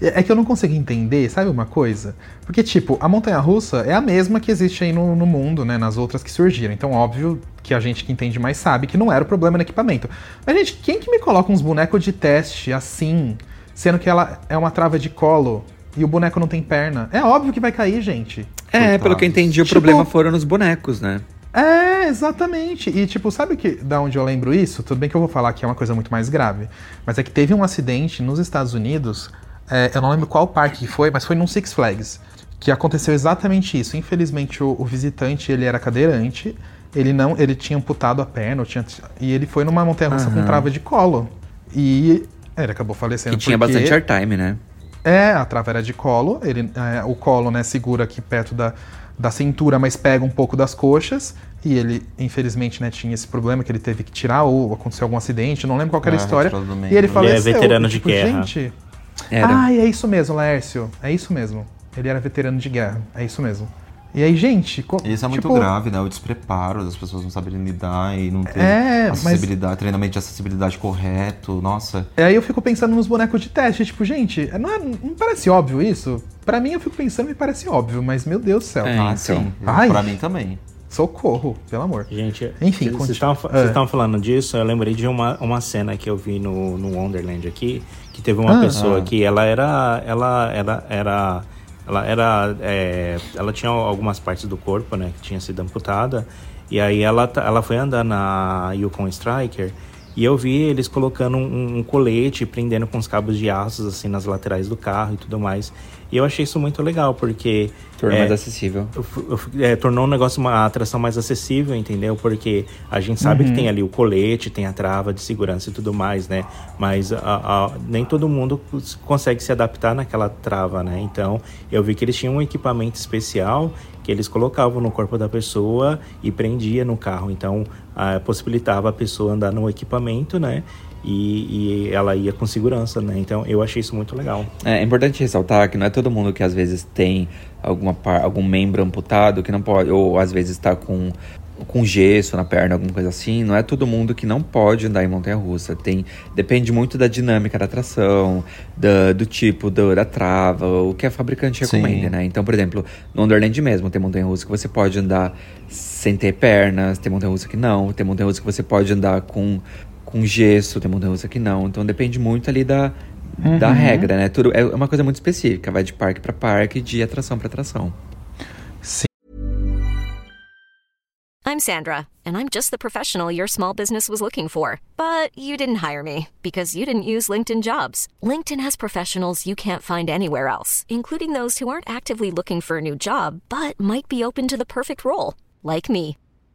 É é que eu não consigo entender, sabe uma coisa? Porque, tipo, a montanha-russa é a mesma que existe aí no, no mundo, né? Nas outras que surgiram. Então, óbvio que a gente que entende mais sabe que não era o problema no equipamento. Mas, gente, quem que me coloca uns bonecos de teste assim, sendo que ela é uma trava de colo e o boneco não tem perna? É óbvio que vai cair, gente. É, Coitados. pelo que eu entendi, o Tipo- problema foram nos bonecos, né? É, exatamente. E, tipo, sabe que da onde eu lembro isso? Tudo bem que eu vou falar que é uma coisa muito mais grave. Mas é que teve um acidente nos Estados Unidos. é, eu não lembro qual parque que foi, mas foi num Six Flags. Que aconteceu exatamente isso. Infelizmente, o, o visitante, ele era cadeirante. Ele não, ele tinha amputado a perna, tinha- e ele foi numa montanha-russa com trava de colo. E ele acabou falecendo Que tinha porque- bastante airtime, né? é, a trava era de colo. Ele, é, o colo, né, segura aqui perto da, da cintura, mas pega um pouco das coxas. E ele, infelizmente, né, tinha esse problema que ele teve que tirar, ou aconteceu algum acidente, não lembro qual era a Ah, história. E ele Ele é faleceu. veterano E, de tipo, guerra. Gente, Era. Ai, é isso mesmo, Laércio. É isso mesmo. Ele era veterano de guerra. É isso mesmo. E aí, gente. Isso é muito tipo, grave, né? O despreparo das pessoas não saberem lidar e não ter É, mas- acessibilidade, treinamento de acessibilidade correto. Nossa. E aí eu fico pensando nos bonecos de teste, tipo, gente, não, é- não parece óbvio isso? Pra mim eu fico pensando e parece óbvio, mas meu Deus do céu. É. ah, então. sim. Ai. Pra mim também. Socorro, pelo amor. Gente, Enfim, vocês é. vocês estavam falando disso, eu lembrei de uma, uma cena que eu vi no, no Wonderland aqui, que teve uma Ah. pessoa Ah. que ela era. Ela era. era ela era. é, ela tinha algumas partes do corpo, né, que tinha sido amputada. E aí ela, ela foi andar na Yukon Striker. E eu vi eles colocando um, um colete, prendendo com os cabos de aços assim nas laterais do carro e tudo mais. E eu achei isso muito legal, porque Tornou é, mais acessível. eu eu é, tornou o negócio uma atração mais acessível, entendeu? Porque a gente sabe que tem ali o colete, tem a trava de segurança e tudo mais, né? Mas a- a- nem todo mundo cons- consegue se adaptar naquela trava, né? Então eu vi que eles tinham um equipamento especial que eles colocavam no corpo da pessoa e prendia no carro. Então ah, possibilitava a pessoa andar no equipamento, né? E, e ela ia com segurança, né? Então eu achei isso muito legal. É importante ressaltar que não é todo mundo que às vezes tem alguma par, algum membro amputado que não pode, ou às vezes está com, com gesso na perna, alguma coisa assim. Não é todo mundo que não pode andar em montanha russa. Tem, depende muito da dinâmica da tração, da- do tipo do- da trava, o que a fabricante Sim. recomenda, né? Então, por exemplo, no Wonderland mesmo tem montanha russa que você pode andar sem ter pernas, tem montanha russa que não, tem montanha russa que você pode andar com, com gesso, tem russa que não. Então depende muito ali da, da regra, né? Tudo é uma coisa muito específica, vai de parque para parque, de atração para atração. I'm Sandra, and I'm just the professional your small business was looking for. But you didn't hire me because you didn't use LinkedIn jobs. LinkedIn has professionals you can't find anywhere else, including those who aren't actively looking for a new job but might be open to the perfect role, like me.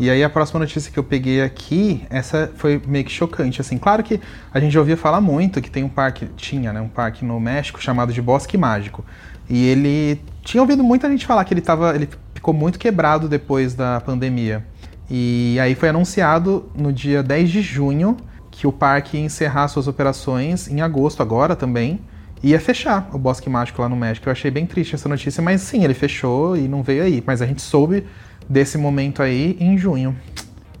E aí a próxima notícia que eu peguei aqui, essa foi meio que chocante, assim. Claro que a gente já ouvia falar muito que tem um parque, tinha, né, um parque no México chamado de Bosque Mágico. E ele tinha ouvido muita gente falar que ele tava, ele ficou muito quebrado depois da pandemia. E aí foi anunciado no dia 10 de junho que o parque ia encerrar suas operações em agosto agora também. Ia fechar o Bosque Mágico lá no México. Eu achei bem triste essa notícia, mas sim, ele fechou e não veio aí. Mas a gente soube desse momento aí em junho.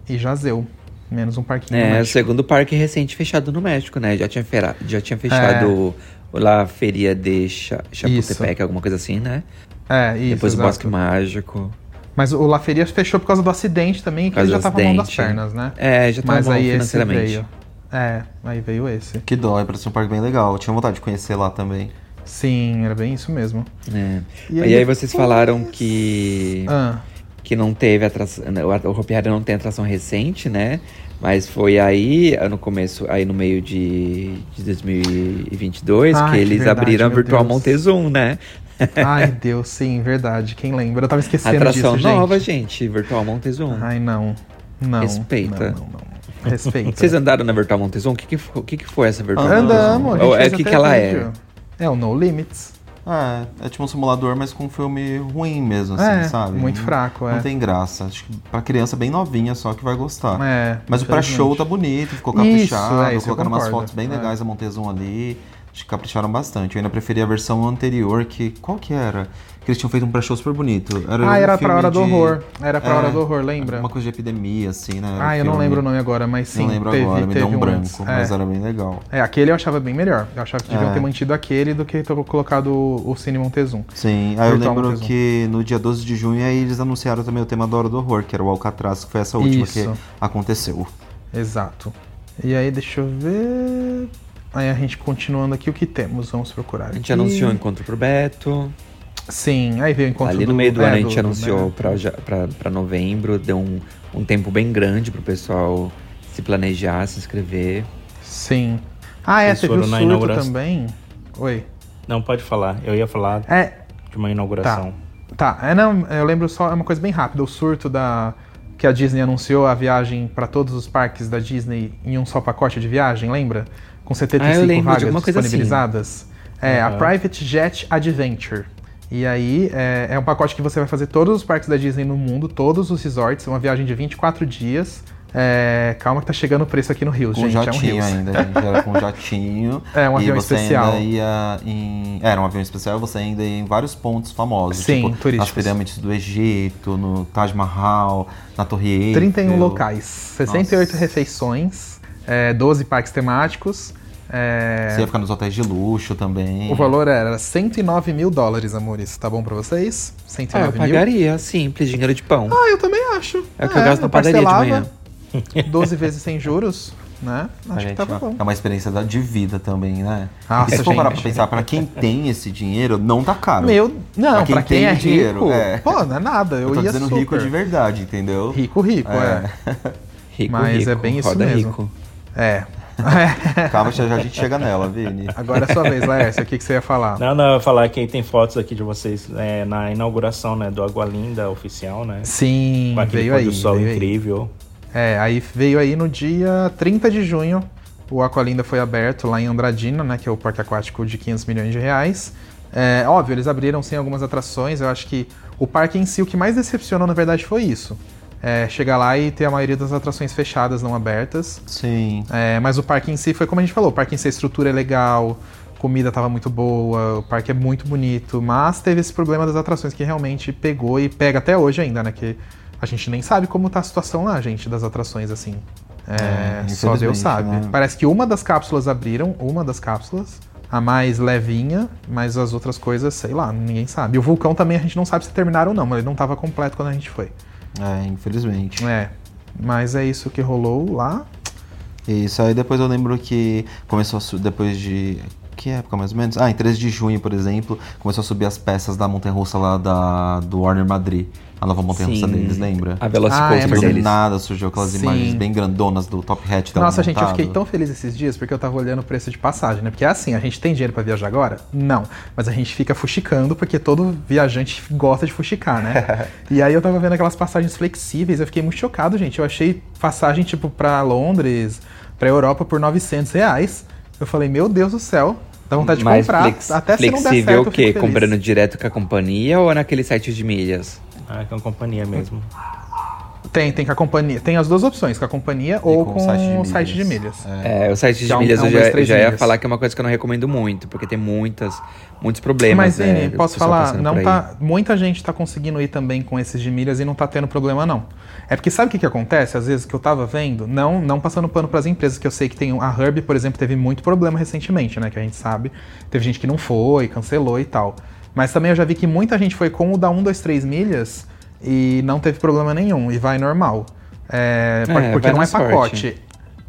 E jazeu. Menos um parquinho no É, o segundo parque recente fechado no México, né? Já tinha, fera, já tinha fechado lá a Feria de Cha- Chapultepec, alguma coisa assim, né? É, isso. Depois exato. o Bosque Mágico. Mas o La Feria fechou por causa do acidente também, que ele já tava mal das pernas, né? É, já tava Mas mal aí esse financeiramente. veio. É, aí veio esse. Que dó, parece um parque bem legal. Eu tinha vontade de conhecer lá também. Sim, era bem isso mesmo. É. E E aí aí, vocês falaram que Ah, que não teve atração, o Hopi Hari não tem atração recente, né? Mas foi aí, no começo, aí no meio de, de 2022, Ai, que eles verdade, abriram a Virtual Deus. Montezum, né? Ai, Deus, sim, verdade. Quem lembra? Eu tava esquecendo Atração disso, nova, gente. gente, Virtual Montezum. Ai, não. Não. Respeita. Não, não, não. Respeita. Vocês andaram na Virtual Montezum? O que que, o que que foi essa Virtual Andamos, a gente Ou é fez o que que ela vídeo. é? É o No Limits. É, é tipo um simulador, mas com um filme ruim mesmo, assim, É, sabe? muito Não- fraco, é. Não tem graça. Acho que pra criança bem novinha só que vai gostar. É, mas o pré-show tá bonito, ficou Isso, caprichado, é, isso colocaram umas fotos bem É. legais da Montezum ali. Acho que capricharam bastante. Eu ainda preferia a versão anterior, que. Qual que era? Que eles tinham feito um pré-show super bonito. Ah, um era pra Hora do de- Horror. Era pra É, Hora do Horror, lembra? Uma coisa de epidemia, assim, né? Era Ah, eu não lembro o nome agora, mas sim. Não lembro teve, agora, me teve deu um branco, antes. mas é. era bem legal. É, aquele eu achava bem melhor. Eu achava que deviam É. ter mantido aquele do que ter colocado o, o Cine Montezum. Sim, aí eu lembro Montezum. que no dia 12 de junho aí eles anunciaram também o tema da Hora do Horror, que era o Alcatraz, que foi essa última Isso. que aconteceu. Exato. E aí, deixa eu ver. Aí a gente continuando aqui, o que temos? Vamos procurar. A gente aqui. anunciou o encontro pro Beto. Sim, aí veio o encontro Ali no do- meio do é, ano a gente do- anunciou né? pra novembro, deu um, um tempo bem grande pro pessoal se planejar, se inscrever. Sim. Ah, é, teve o surto inauguração. também. Oi. Não, pode falar. Eu ia falar É, de uma inauguração. Tá, é, não, eu lembro só, é uma coisa bem rápida, o surto da que a Disney anunciou a viagem para todos os parques da Disney em um só pacote de viagem, lembra? Com 75 Ah, vagas alguma coisa assim. disponibilizadas. É, a Aham. Private Jet Adventure. E aí, é, é um pacote que você vai fazer todos os parques da Disney no mundo, todos os resorts, é uma viagem de 24 dias. É, calma que tá chegando o preço aqui no Rio, Com gente, é um jatinho Rios. ainda, gente. Era com jatinho. É, um avião especial. em. Era um avião especial você ainda ia em vários pontos famosos. Sim, tipo, nas turísticos. pirâmides do Egito, no Taj Mahal, na Torre Eiffel. 31 locais, 68 Nossa. refeições, é, 12 parques temáticos. É, Você ia ficar nos hotéis de luxo também. O valor era 109 mil dólares, amores. Tá bom pra vocês? Ah, 109 eu mil? pagaria, simples, dinheiro de pão. Ah, eu também acho. É o que eu gasto na padaria de manhã. 12 vezes sem juros, né? Acho que gente, tava bom. É uma experiência da- de vida também, né? E se for parar pra pensar, pra quem tem esse dinheiro, não tá caro. Meu, não, Pra quem pra quem, tem é dinheiro, rico, é. pô, não é nada. Eu, Eu tô ia dizendo super. rico de verdade, entendeu? Rico, rico, é. Rico, Mas rico, é bem isso mesmo. rico. É. Calma, já já a gente chega nela, Vini. Agora é sua vez, Laércio. O que, que você ia falar? Não, não, eu ia falar que tem fotos aqui de vocês é, na inauguração né, do Água Linda oficial, né? Sim, Com veio aí. sol veio aí. incrível. É, aí veio aí no dia 30 de junho, o Aqualinda foi aberto lá em Andradina, né, que é o parque aquático de 500 milhões de reais. É, óbvio, eles abriram sem algumas atrações, eu acho que O parque em si, o que mais decepcionou, na verdade, foi isso. É, chegar lá e ter a maioria das atrações fechadas, não abertas. Sim. É, mas o parque em si foi como a gente falou, o parque em si a estrutura é legal, comida tava muito boa, o parque é muito bonito, mas teve esse problema das atrações que realmente pegou e pega até hoje ainda, né? Que a gente nem sabe como tá a situação lá, gente, das atrações assim. É, É, só Deus sabe. né? Parece que uma das cápsulas abriram, uma das cápsulas, a mais levinha, mas as outras coisas, sei lá, ninguém sabe. E o vulcão também a gente não sabe se terminaram ou não, mas ele não tava completo quando a gente foi. É, infelizmente. É. Mas é isso que rolou lá. Isso, aí depois eu lembro que começou depois de. Que época mais ou menos? Ah, em 13 de junho, por exemplo, começou a subir as peças da montanha russa lá da, do Warner Madrid. A nova montanha russa Sim. deles, lembra? A Velocicoaster Ah, é, deles. nada surgiu aquelas Sim. imagens bem grandonas do Top Hat tava Nossa, gente, eu fiquei tão feliz esses dias porque eu tava olhando o preço de passagem, né? Porque é assim, a gente tem dinheiro pra viajar agora? Não. Mas a gente fica fuxicando porque todo viajante gosta de fuxicar, né? e aí eu tava vendo aquelas passagens flexíveis, eu fiquei muito chocado, gente. Eu achei passagem, tipo, pra Londres, pra Europa por 900 reais. Eu falei, meu Deus do céu, dá vontade de Mas comprar. flex- Até se não der flexível certo, o quê? Comprando direto com a companhia ou naquele site de milhas? Ah, com companhia mesmo. Tem, tem com a companhia. Tem as duas opções, com a companhia ou com, o site de milhas. É, o site de é um- milhas é um, eu dois, já, três já ia falar que é uma coisa que eu não recomendo muito, porque tem muitas, muitos problemas. Mas, né, Vini, do posso falar, não tá. Muita gente tá conseguindo ir também com esses de milhas e não tá tendo problema, não. É porque sabe o que, que acontece? Às vezes que eu tava vendo, não, não passando pano pras empresas, que eu sei que tem. A Herb, por exemplo, teve muito problema recentemente, né? Que a gente sabe. Teve gente que não foi, cancelou e tal. Mas também eu já vi que muita gente foi com o da 1, 2, 3 milhas e não teve problema nenhum, e vai normal. É, É, porque vai não é pacote.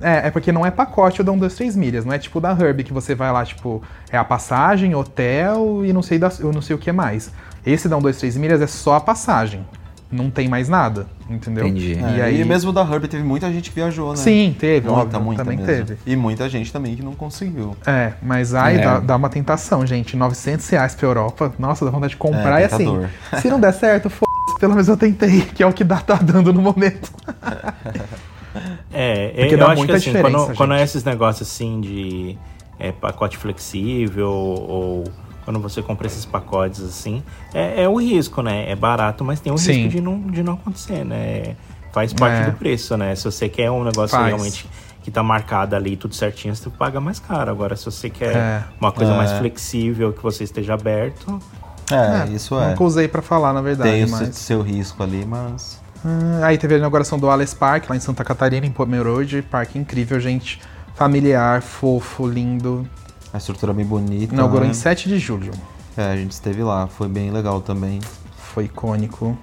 É, é porque não é pacote o 1, 2, 3 milhas, não é tipo da Herb que você vai lá, tipo, é a passagem, hotel e não sei, da, eu não sei o que mais. Esse 1, 2, 3 milhas é só a passagem. Não tem mais nada, entendeu? Entendi. E É, aí. e mesmo da Herb teve muita gente que viajou, né? Sim, teve, Muita, óbvio, muita também mesmo. teve. E muita gente também que não conseguiu. É, mas ai, É. dá, dá uma tentação, gente. 900 reais pra Europa. Nossa, dá vontade de comprar. É, e assim, se não der certo, f pelo menos eu tentei, que é o que dá, tá dando no momento. É, Porque eu dá acho que assim, quando, quando é esses negócios assim de é, pacote flexível ou quando você compra esses pacotes assim, é, é o risco, né? É barato, mas tem o Sim. risco de não, de não acontecer, né? Faz parte É. do preço, né? Se você quer um negócio Faz. realmente que tá marcado ali tudo certinho, você paga mais caro. Agora, se você quer É. uma coisa É. mais flexível, que você esteja aberto, É, isso é. Nunca usei pra falar, na verdade. Tem o mas... seu risco ali, mas. Ah, aí teve a inauguração do Alice Park, lá em Santa Catarina, em Pomerode. Parque incrível, gente. Familiar, fofo, lindo. A estrutura bem bonita. Inaugurou né? em 7 de julho. É, a gente esteve lá, foi bem legal também. Foi icônico.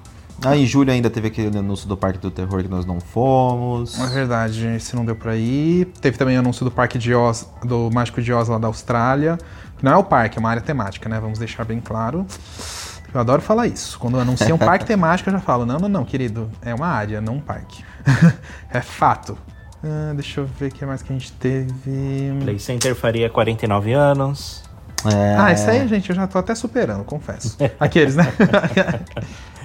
Ah, em julho ainda teve aquele anúncio do Parque do Terror que nós não fomos. É verdade, esse não deu pra ir. Teve também o anúncio do Parque de Oz, do Mágico de Oz lá da Austrália. Não é o parque, é uma área temática, né? Vamos deixar bem claro. Eu adoro falar isso. Quando anuncia um parque temático, eu já falo: não, não, não, querido, é uma área, não um parque. é fato. Ah, deixa eu ver o que mais que a gente teve. Play Center faria 49 anos. É, Ah, isso aí, gente, eu já tô até superando, confesso. Aqueles, né?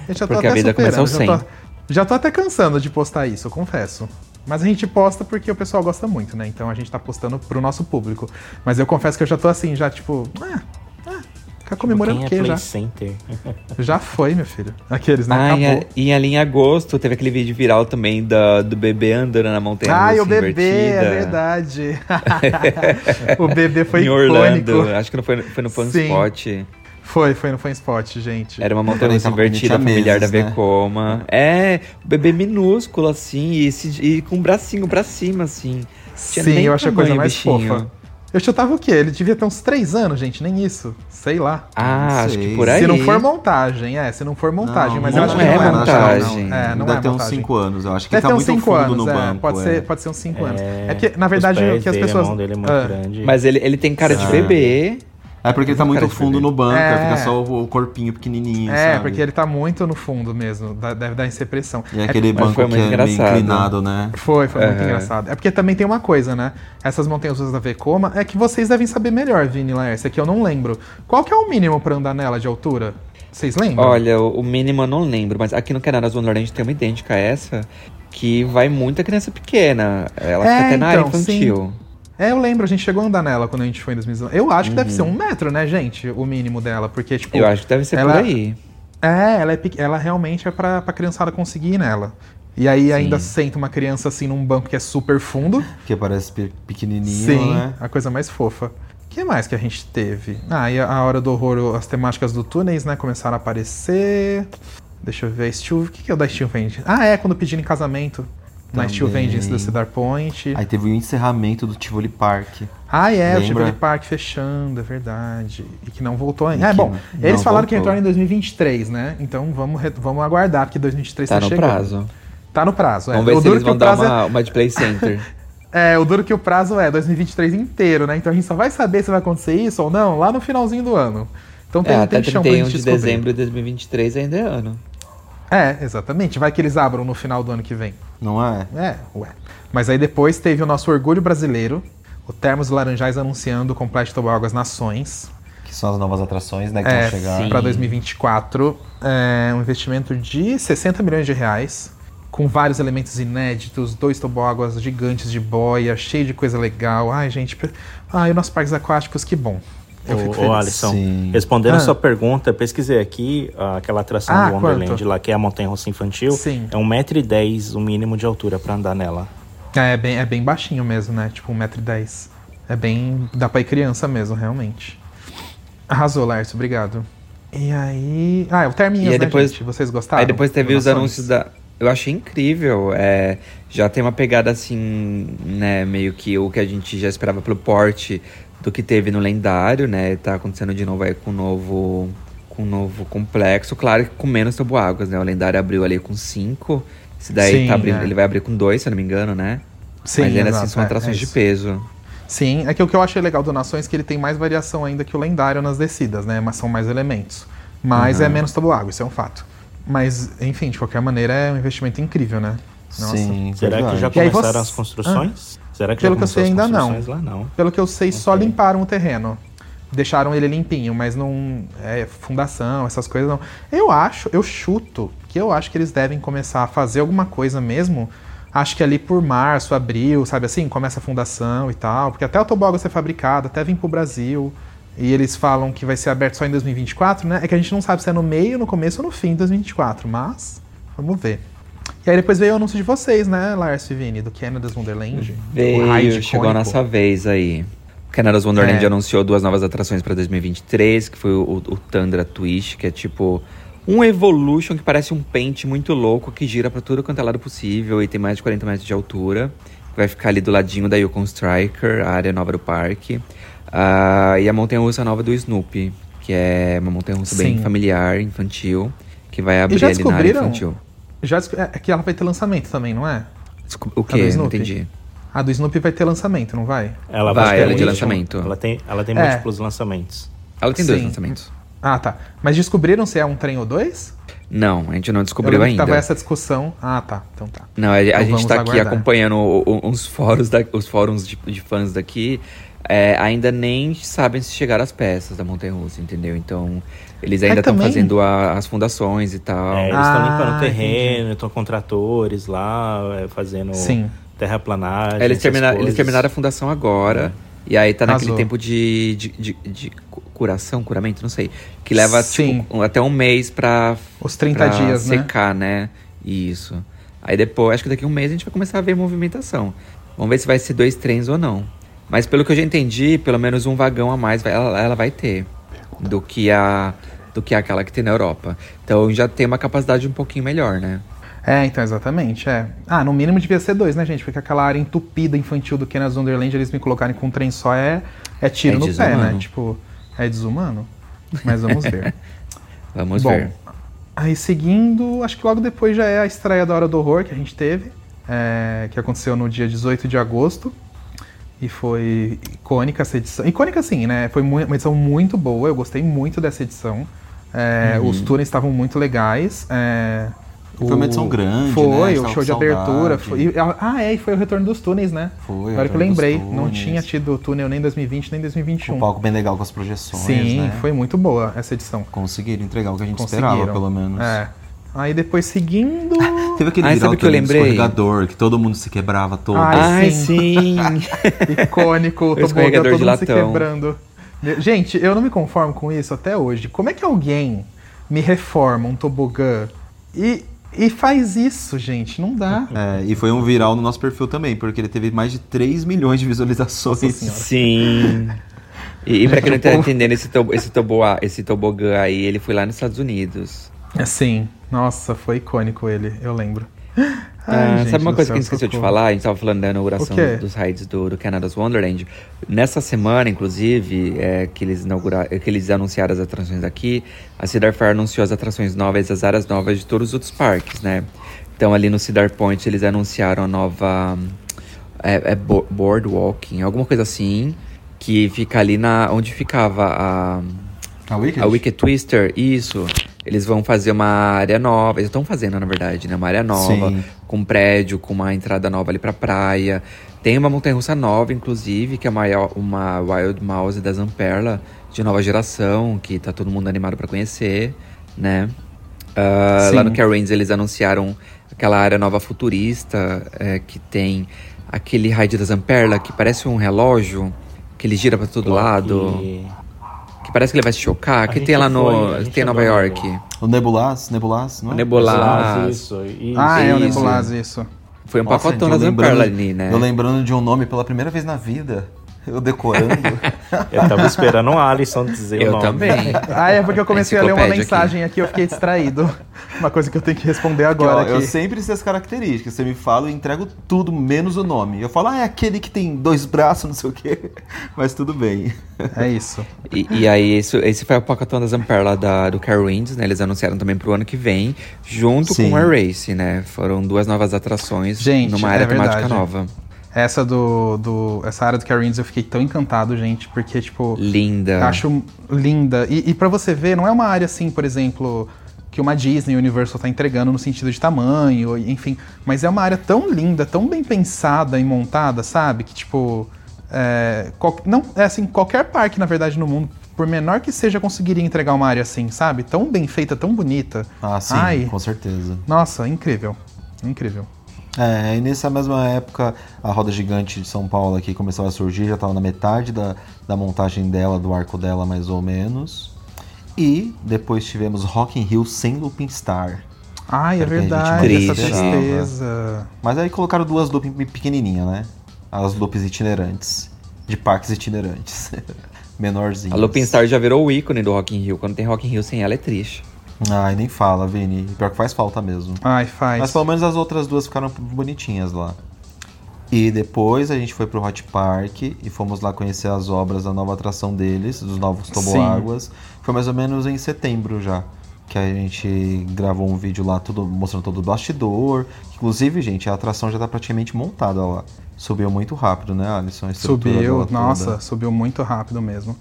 eu já tô Porque até superando. Já tô, já tô até cansando de postar isso, eu confesso. Mas a gente posta porque o pessoal gosta muito, né? Então a gente tá postando pro nosso público. Mas eu confesso que eu já tô assim, já tipo. Ah, ah, ficar comemorando Quem o é quê Play já? Center? Já foi, meu filho. Aqueles, né? Ah, e, Acabou. a- e ali em agosto teve aquele vídeo viral também da, do bebê andando na montanha Ai, o russa bebê, é invertida. verdade. o bebê foi em icônico. Orlando, acho que não foi, foi no Sim. Spot. Foi, foi no Spot, gente. Era uma montanha invertida 20 familiar da meses, né? Vekoma. É, o bebê minúsculo assim, e, esse- e com o bracinho pra cima, assim. Tinha Sim, nem eu achei a coisa mais bichinho. fofa. Eu chutava o quê? Ele devia ter uns 3 anos, gente, nem isso. Sei lá. Ah, Não acho sei. que por aí. Se não for montagem, é, se não for montagem, mas eu não acho não que é não é montagem. montagem. Não, é, não Deve é ter uns montagem. 5 anos, eu acho que Deve tá ter uns muito 5 fundo anos, no é, banco. pode, é. ser, pode ser uns 5 anos. É, É porque, na verdade, o que as dele, pessoas. A mão dele é muito Ah, grande. Mas ele, ele tem cara de bebê. É porque ele tá muito fundo no banco, É. fica só o, o corpinho pequenininho, É, sabe? porque ele tá muito no fundo mesmo. Deve dar essa impressão. E É aquele Mas banco que muito é meio inclinado, né? Foi, foi muito Aham. engraçado. É porque também tem uma coisa, né? Essas montanhas russas da Vekoma é que vocês devem saber melhor, Vini Laércio, que eu não lembro. Qual que é o mínimo pra andar nela de altura? Vocês lembram? Olha, o, mínimo eu não lembro, mas aqui no Canadá Zona Orange tem uma idêntica a essa, que vai muita criança pequena. Ela É, fica até na área então, infantil. É, eu lembro, a gente chegou a andar nela quando a gente foi em 2019. Eu acho que deve ser Uhum. um metro, né, gente? O mínimo dela, porque, tipo... Eu acho que deve ser ela- por aí. É, ela, é, ela realmente é pra, pra criançada conseguir ir nela. E aí ainda senta uma criança assim num banco que é super fundo. Que parece pe- pequenininho, Sim, né? a coisa mais fofa. O que mais que a gente teve? Ah, e a a Hora do Horror, as temáticas do túneis, né, começaram a aparecer. Deixa eu ver, Steel... o que que é o da Steel Vengeance? Ah, é, quando pediram em casamento. Na Steel Também. Vengeance do Cedar Point. Aí teve o encerramento do Tivoli Park. Ah, é, o Lembra? Tivoli Park fechando, é verdade. E que não voltou ainda. É, que bom, não eles falaram que voltou. retorna em 2023, né? Então vamos, vamos aguardar, porque 2023 Tá tá, no chegando. prazo. Tá no prazo, é. Vamos ver o se eles que vão o dar uma, uma de Play Center. é... é, o duro que o prazo é 2023 inteiro, né? Então a gente só vai saber se vai acontecer isso ou não lá no finalzinho do ano. Então tem, é, até tem chão pra 31 gente de descobrir. dezembro de 2023 ainda é ano. É, exatamente. Vai que eles abram no final do ano que vem. Não é? É, ué. Mas aí depois teve o nosso orgulho brasileiro, o Termos Laranjais anunciando o Complexo Toboáguas Nações. Que são as novas atrações, né? Que É, vão chegar. para 2024. É um investimento de 60 milhões de reais, com vários elementos inéditos, dois toboáguas gigantes de boia, cheio de coisa legal. Ai, gente. Ai, os nossos parques aquáticos, que bom. Eu fico Ô, feliz. ô Alisson, Sim. respondendo Ah. a sua pergunta, eu pesquisei aqui ah, aquela atração Ah, do Wonderland quanto? lá, que é a montanha russa infantil. Sim. É 1,10m o mínimo de altura pra andar nela. É, é bem, é bem baixinho mesmo, né? Tipo 1,10m. É bem. dá pra ir criança mesmo, realmente. Arrasou, Lárcio, obrigado. E aí. Ah, é o Terminhas, E aí né, depois- gente? Vocês gostaram? Aí depois teve os anúncios da. Eu achei incrível. É, já tem uma pegada assim, né? Meio que o que a gente já esperava pelo porte do que teve no lendário, né? Tá acontecendo de novo aí com um novo. Com um novo complexo. Claro que com menos toboáguas, né? O lendário abriu ali com cinco. Esse daí Sim, tá abrindo, é. ele vai abrir com dois, se eu não me engano, né? Sim, Mas ainda exato, assim são é, atrações é de isso. peso. Sim, é que o que eu achei legal do Nações é que ele tem mais variação ainda que o lendário nas descidas, né? Mas são mais elementos. Mas Uhum. é menos toboágua, isso é um fato. Mas, enfim, de qualquer maneira, é um investimento incrível, né? Nossa. Sim, Será verdade. que já começaram você- as construções? Será que Pelo já que eu sei, ainda não. lá? Não. Pelo que eu sei, só Ok. limparam o terreno. Deixaram ele limpinho, mas não. É fundação, essas coisas não. Eu acho, eu chuto que eu acho que eles devem começar a fazer alguma coisa mesmo. Acho que ali por março, abril, sabe assim? Começa a fundação e tal. Porque até o tobogã ser fabricado, até vir pro Brasil. E eles falam que vai ser aberto só em 2024, né? É que a gente não sabe se é no meio, no começo ou no fim de 2024. Mas, vamos ver. E aí depois veio o anúncio de vocês, né, Lars e Vini, do Canada's Wonderland. Veio, chegou a nossa vez aí. O Canada's Wonderland É. anunciou duas novas atrações pra 2023, que foi o, o Tundra Twist, que é tipo um Evolution que parece um pente muito louco que gira pra tudo quanto é lado possível e tem mais de 40 metros de altura. Vai ficar ali do ladinho da Yukon Striker, a área nova do parque. Ah, e a montanha russa nova do Snoopy, que é uma montanha russa bem familiar, infantil, que vai abrir ali na área infantil. Já desco- é que ela vai ter lançamento também, não é? Desculpa, O A que? Não entendi. A do Snoopy vai ter lançamento, não vai? Ela Vai, ter ela é de lançamento. Ela tem, ela tem É. múltiplos lançamentos. Ela tem dois Sim. lançamentos. Ah, tá. Mas descobriram se é um trem ou dois? Não, a gente não Eu descobriu ainda. Tava essa discussão. Ah, tá. Então tá. Não, a, a Então gente vamos tá aqui aguardar. acompanhando o- o- uns fóruns, da, os fóruns de, de fãs daqui. É, ainda nem sabem se chegaram as peças da Montanha Russa, entendeu? Então, eles ainda estão também- fazendo a- as fundações e tal. É, eles estão Ah, limpando o terreno, estão com tratores lá, é, fazendo Sim. terraplanagem. É, eles, termina- eles terminaram a fundação agora. E aí tá naquele tempo de, de, de- de cu- curação, curamento, não sei. Que leva tipo, um- até um mês pra, Os 30 pra dias, né? secar, né? Isso. Aí depois, acho que daqui a um mês a gente vai começar a ver movimentação. Vamos ver se vai ser dois trens ou não. Mas pelo que eu já entendi, pelo menos um vagão a mais vai- ela, ela vai ter do que a do que aquela que tem na Europa. Então já tem uma capacidade um pouquinho melhor, né? É, então, exatamente. É. Ah, no mínimo devia ser dois, né, gente? Porque aquela área entupida infantil do Kenner's Wonderland, eles me colocarem com um trem só é, é tiro É no pé, né? Tipo, é desumano. Mas vamos ver. Vamos Bom, ver. Aí seguindo, acho que logo depois já é a estreia da Hora do Horror que a gente teve, é, que aconteceu no dia 18 de agosto. E foi icônica essa edição. Icônica sim, né? Foi uma edição muito boa, eu gostei muito dessa edição. É, Uhum. Os túneis estavam muito legais. é, foi uma edição grande, né? Foi, o Tava show de abertura. Foi, e- ah, é, e foi o retorno dos túneis, né? Foi, o Agora que eu lembrei, não tinha tido túnel nem em 2020 nem em 2021. Um palco bem legal com as projeções, Sim, né? foi muito boa essa edição. Conseguiram entregar o que a gente esperava, pelo menos. É. Aí depois seguindo. Teve aquele Ai, viral sabe que eu lembrei? escorregador, que todo mundo se quebrava todo. Ai, Ai, sim. sim! icônico, o tobogã, escorregador todo de mundo se quebrando. Gente, eu não me conformo com isso até hoje. Como é que alguém me reforma um tobogã e, e faz isso, gente. Não dá. É, e foi um viral no nosso perfil também, porque ele teve mais de 3 milhões de visualizações. Sim. E, e pra quem não tá entendendo, esse, tobo, esse, toboa, esse tobogã aí, ele foi lá nos Estados Unidos. Sim. Nossa, foi icônico ele, eu lembro. Ah, Ai, gente sabe uma coisa céu, que a gente esqueceu de falar? A gente tava falando da inauguração O quê? dos rides do, do Canada's Wonderland. Nessa semana, inclusive, é, que, eles inauguraram, que eles anunciaram as atrações aqui, a Cedar Fair anunciou as atrações novas, as áreas novas de todos os outros parques, né? Então, ali no Cedar Point, eles anunciaram a nova é, é bo- Boardwalking, alguma coisa assim, que fica ali na onde ficava a... A Wicked? A Wicked Twister, isso. Eles vão fazer uma área nova. Eles estão fazendo, na verdade, né? Uma área nova, Sim. com um prédio, com uma entrada nova ali pra praia. Tem uma montanha-russa nova, inclusive, que é uma, uma Wild Mouse da Zamperla, de nova geração, que tá todo mundo animado pra conhecer, né? Sim. lá no Carins eles anunciaram aquela área nova futurista, é, que tem aquele ride da Zamperla, que parece um relógio, que ele gira pra todo lado. Parece que ele vai se chocar, que tem lá no. foi, tem em Nova York. O Nebulas, Nebulas, não é? O Nebulas. Isso, isso. Ah, é o. Nebulaz, isso. Foi um Nossa, pacotão da Zamperla ali, né? Eu lembrando de um nome pela primeira vez na vida. Eu decorando. Eu tava esperando o Alisson dizer o Eu nome. também. Ah, é porque eu comecei a ler uma aqui. mensagem aqui e eu fiquei distraído. Uma coisa que eu tenho que responder Porque, ó, agora eu aqui. sempre sei as características. Você me fala, eu entrego tudo, menos o nome. Eu falo, ah, é aquele que tem dois braços, não sei o quê. Mas tudo bem. É isso. E, e aí, isso, esse foi o pacotão da Zamperla da, do Carowinds, né? Eles anunciaram também pro ano que vem, junto Sim. com o Air Race, né? Foram duas novas atrações Gente, numa é área temática verdade. nova. Essa do, do. Essa área do Carins eu fiquei tão encantado, gente, porque, tipo. Linda. Acho linda. E, e para você ver, não é uma área assim, por exemplo, que uma Disney Universal tá entregando no sentido de tamanho, enfim. Mas é uma área tão linda, tão bem pensada e montada, sabe? Que, tipo. É, qual- não, é assim, qualquer parque, na verdade, no mundo, por menor que seja, conseguiria entregar uma área assim, sabe? Tão bem feita, tão bonita. Ah, sim, Ai, com certeza. nossa, incrível. Incrível. É, e nessa mesma época, a roda gigante de São Paulo aqui começou a surgir, já estava na metade da, da montagem dela, do arco dela, mais ou menos. E depois tivemos Rock in Rio sem Looping Star. Ai, é verdade, essa tristeza. Mas aí colocaram duas looping pequenininhas, né? As loops itinerantes. De parques itinerantes. Menorzinhas. A Lupin Star já virou o ícone do Rock in Rio. Quando tem Rock in Rio sem ela é triste. Ai, nem fala, Vini. Pior que faz falta mesmo. Ai, faz. Mas pelo menos as outras duas ficaram bonitinhas lá. E depois a gente foi pro Hot Park e fomos lá conhecer as obras da nova atração deles, dos novos toboáguas. Foi mais ou menos em setembro já. Que a gente gravou um vídeo lá tudo, mostrando todo o bastidor. Inclusive, gente, a atração já tá praticamente montada lá. Subiu muito rápido, né, Alisson? Subiu, dela toda. nossa, subiu muito rápido mesmo.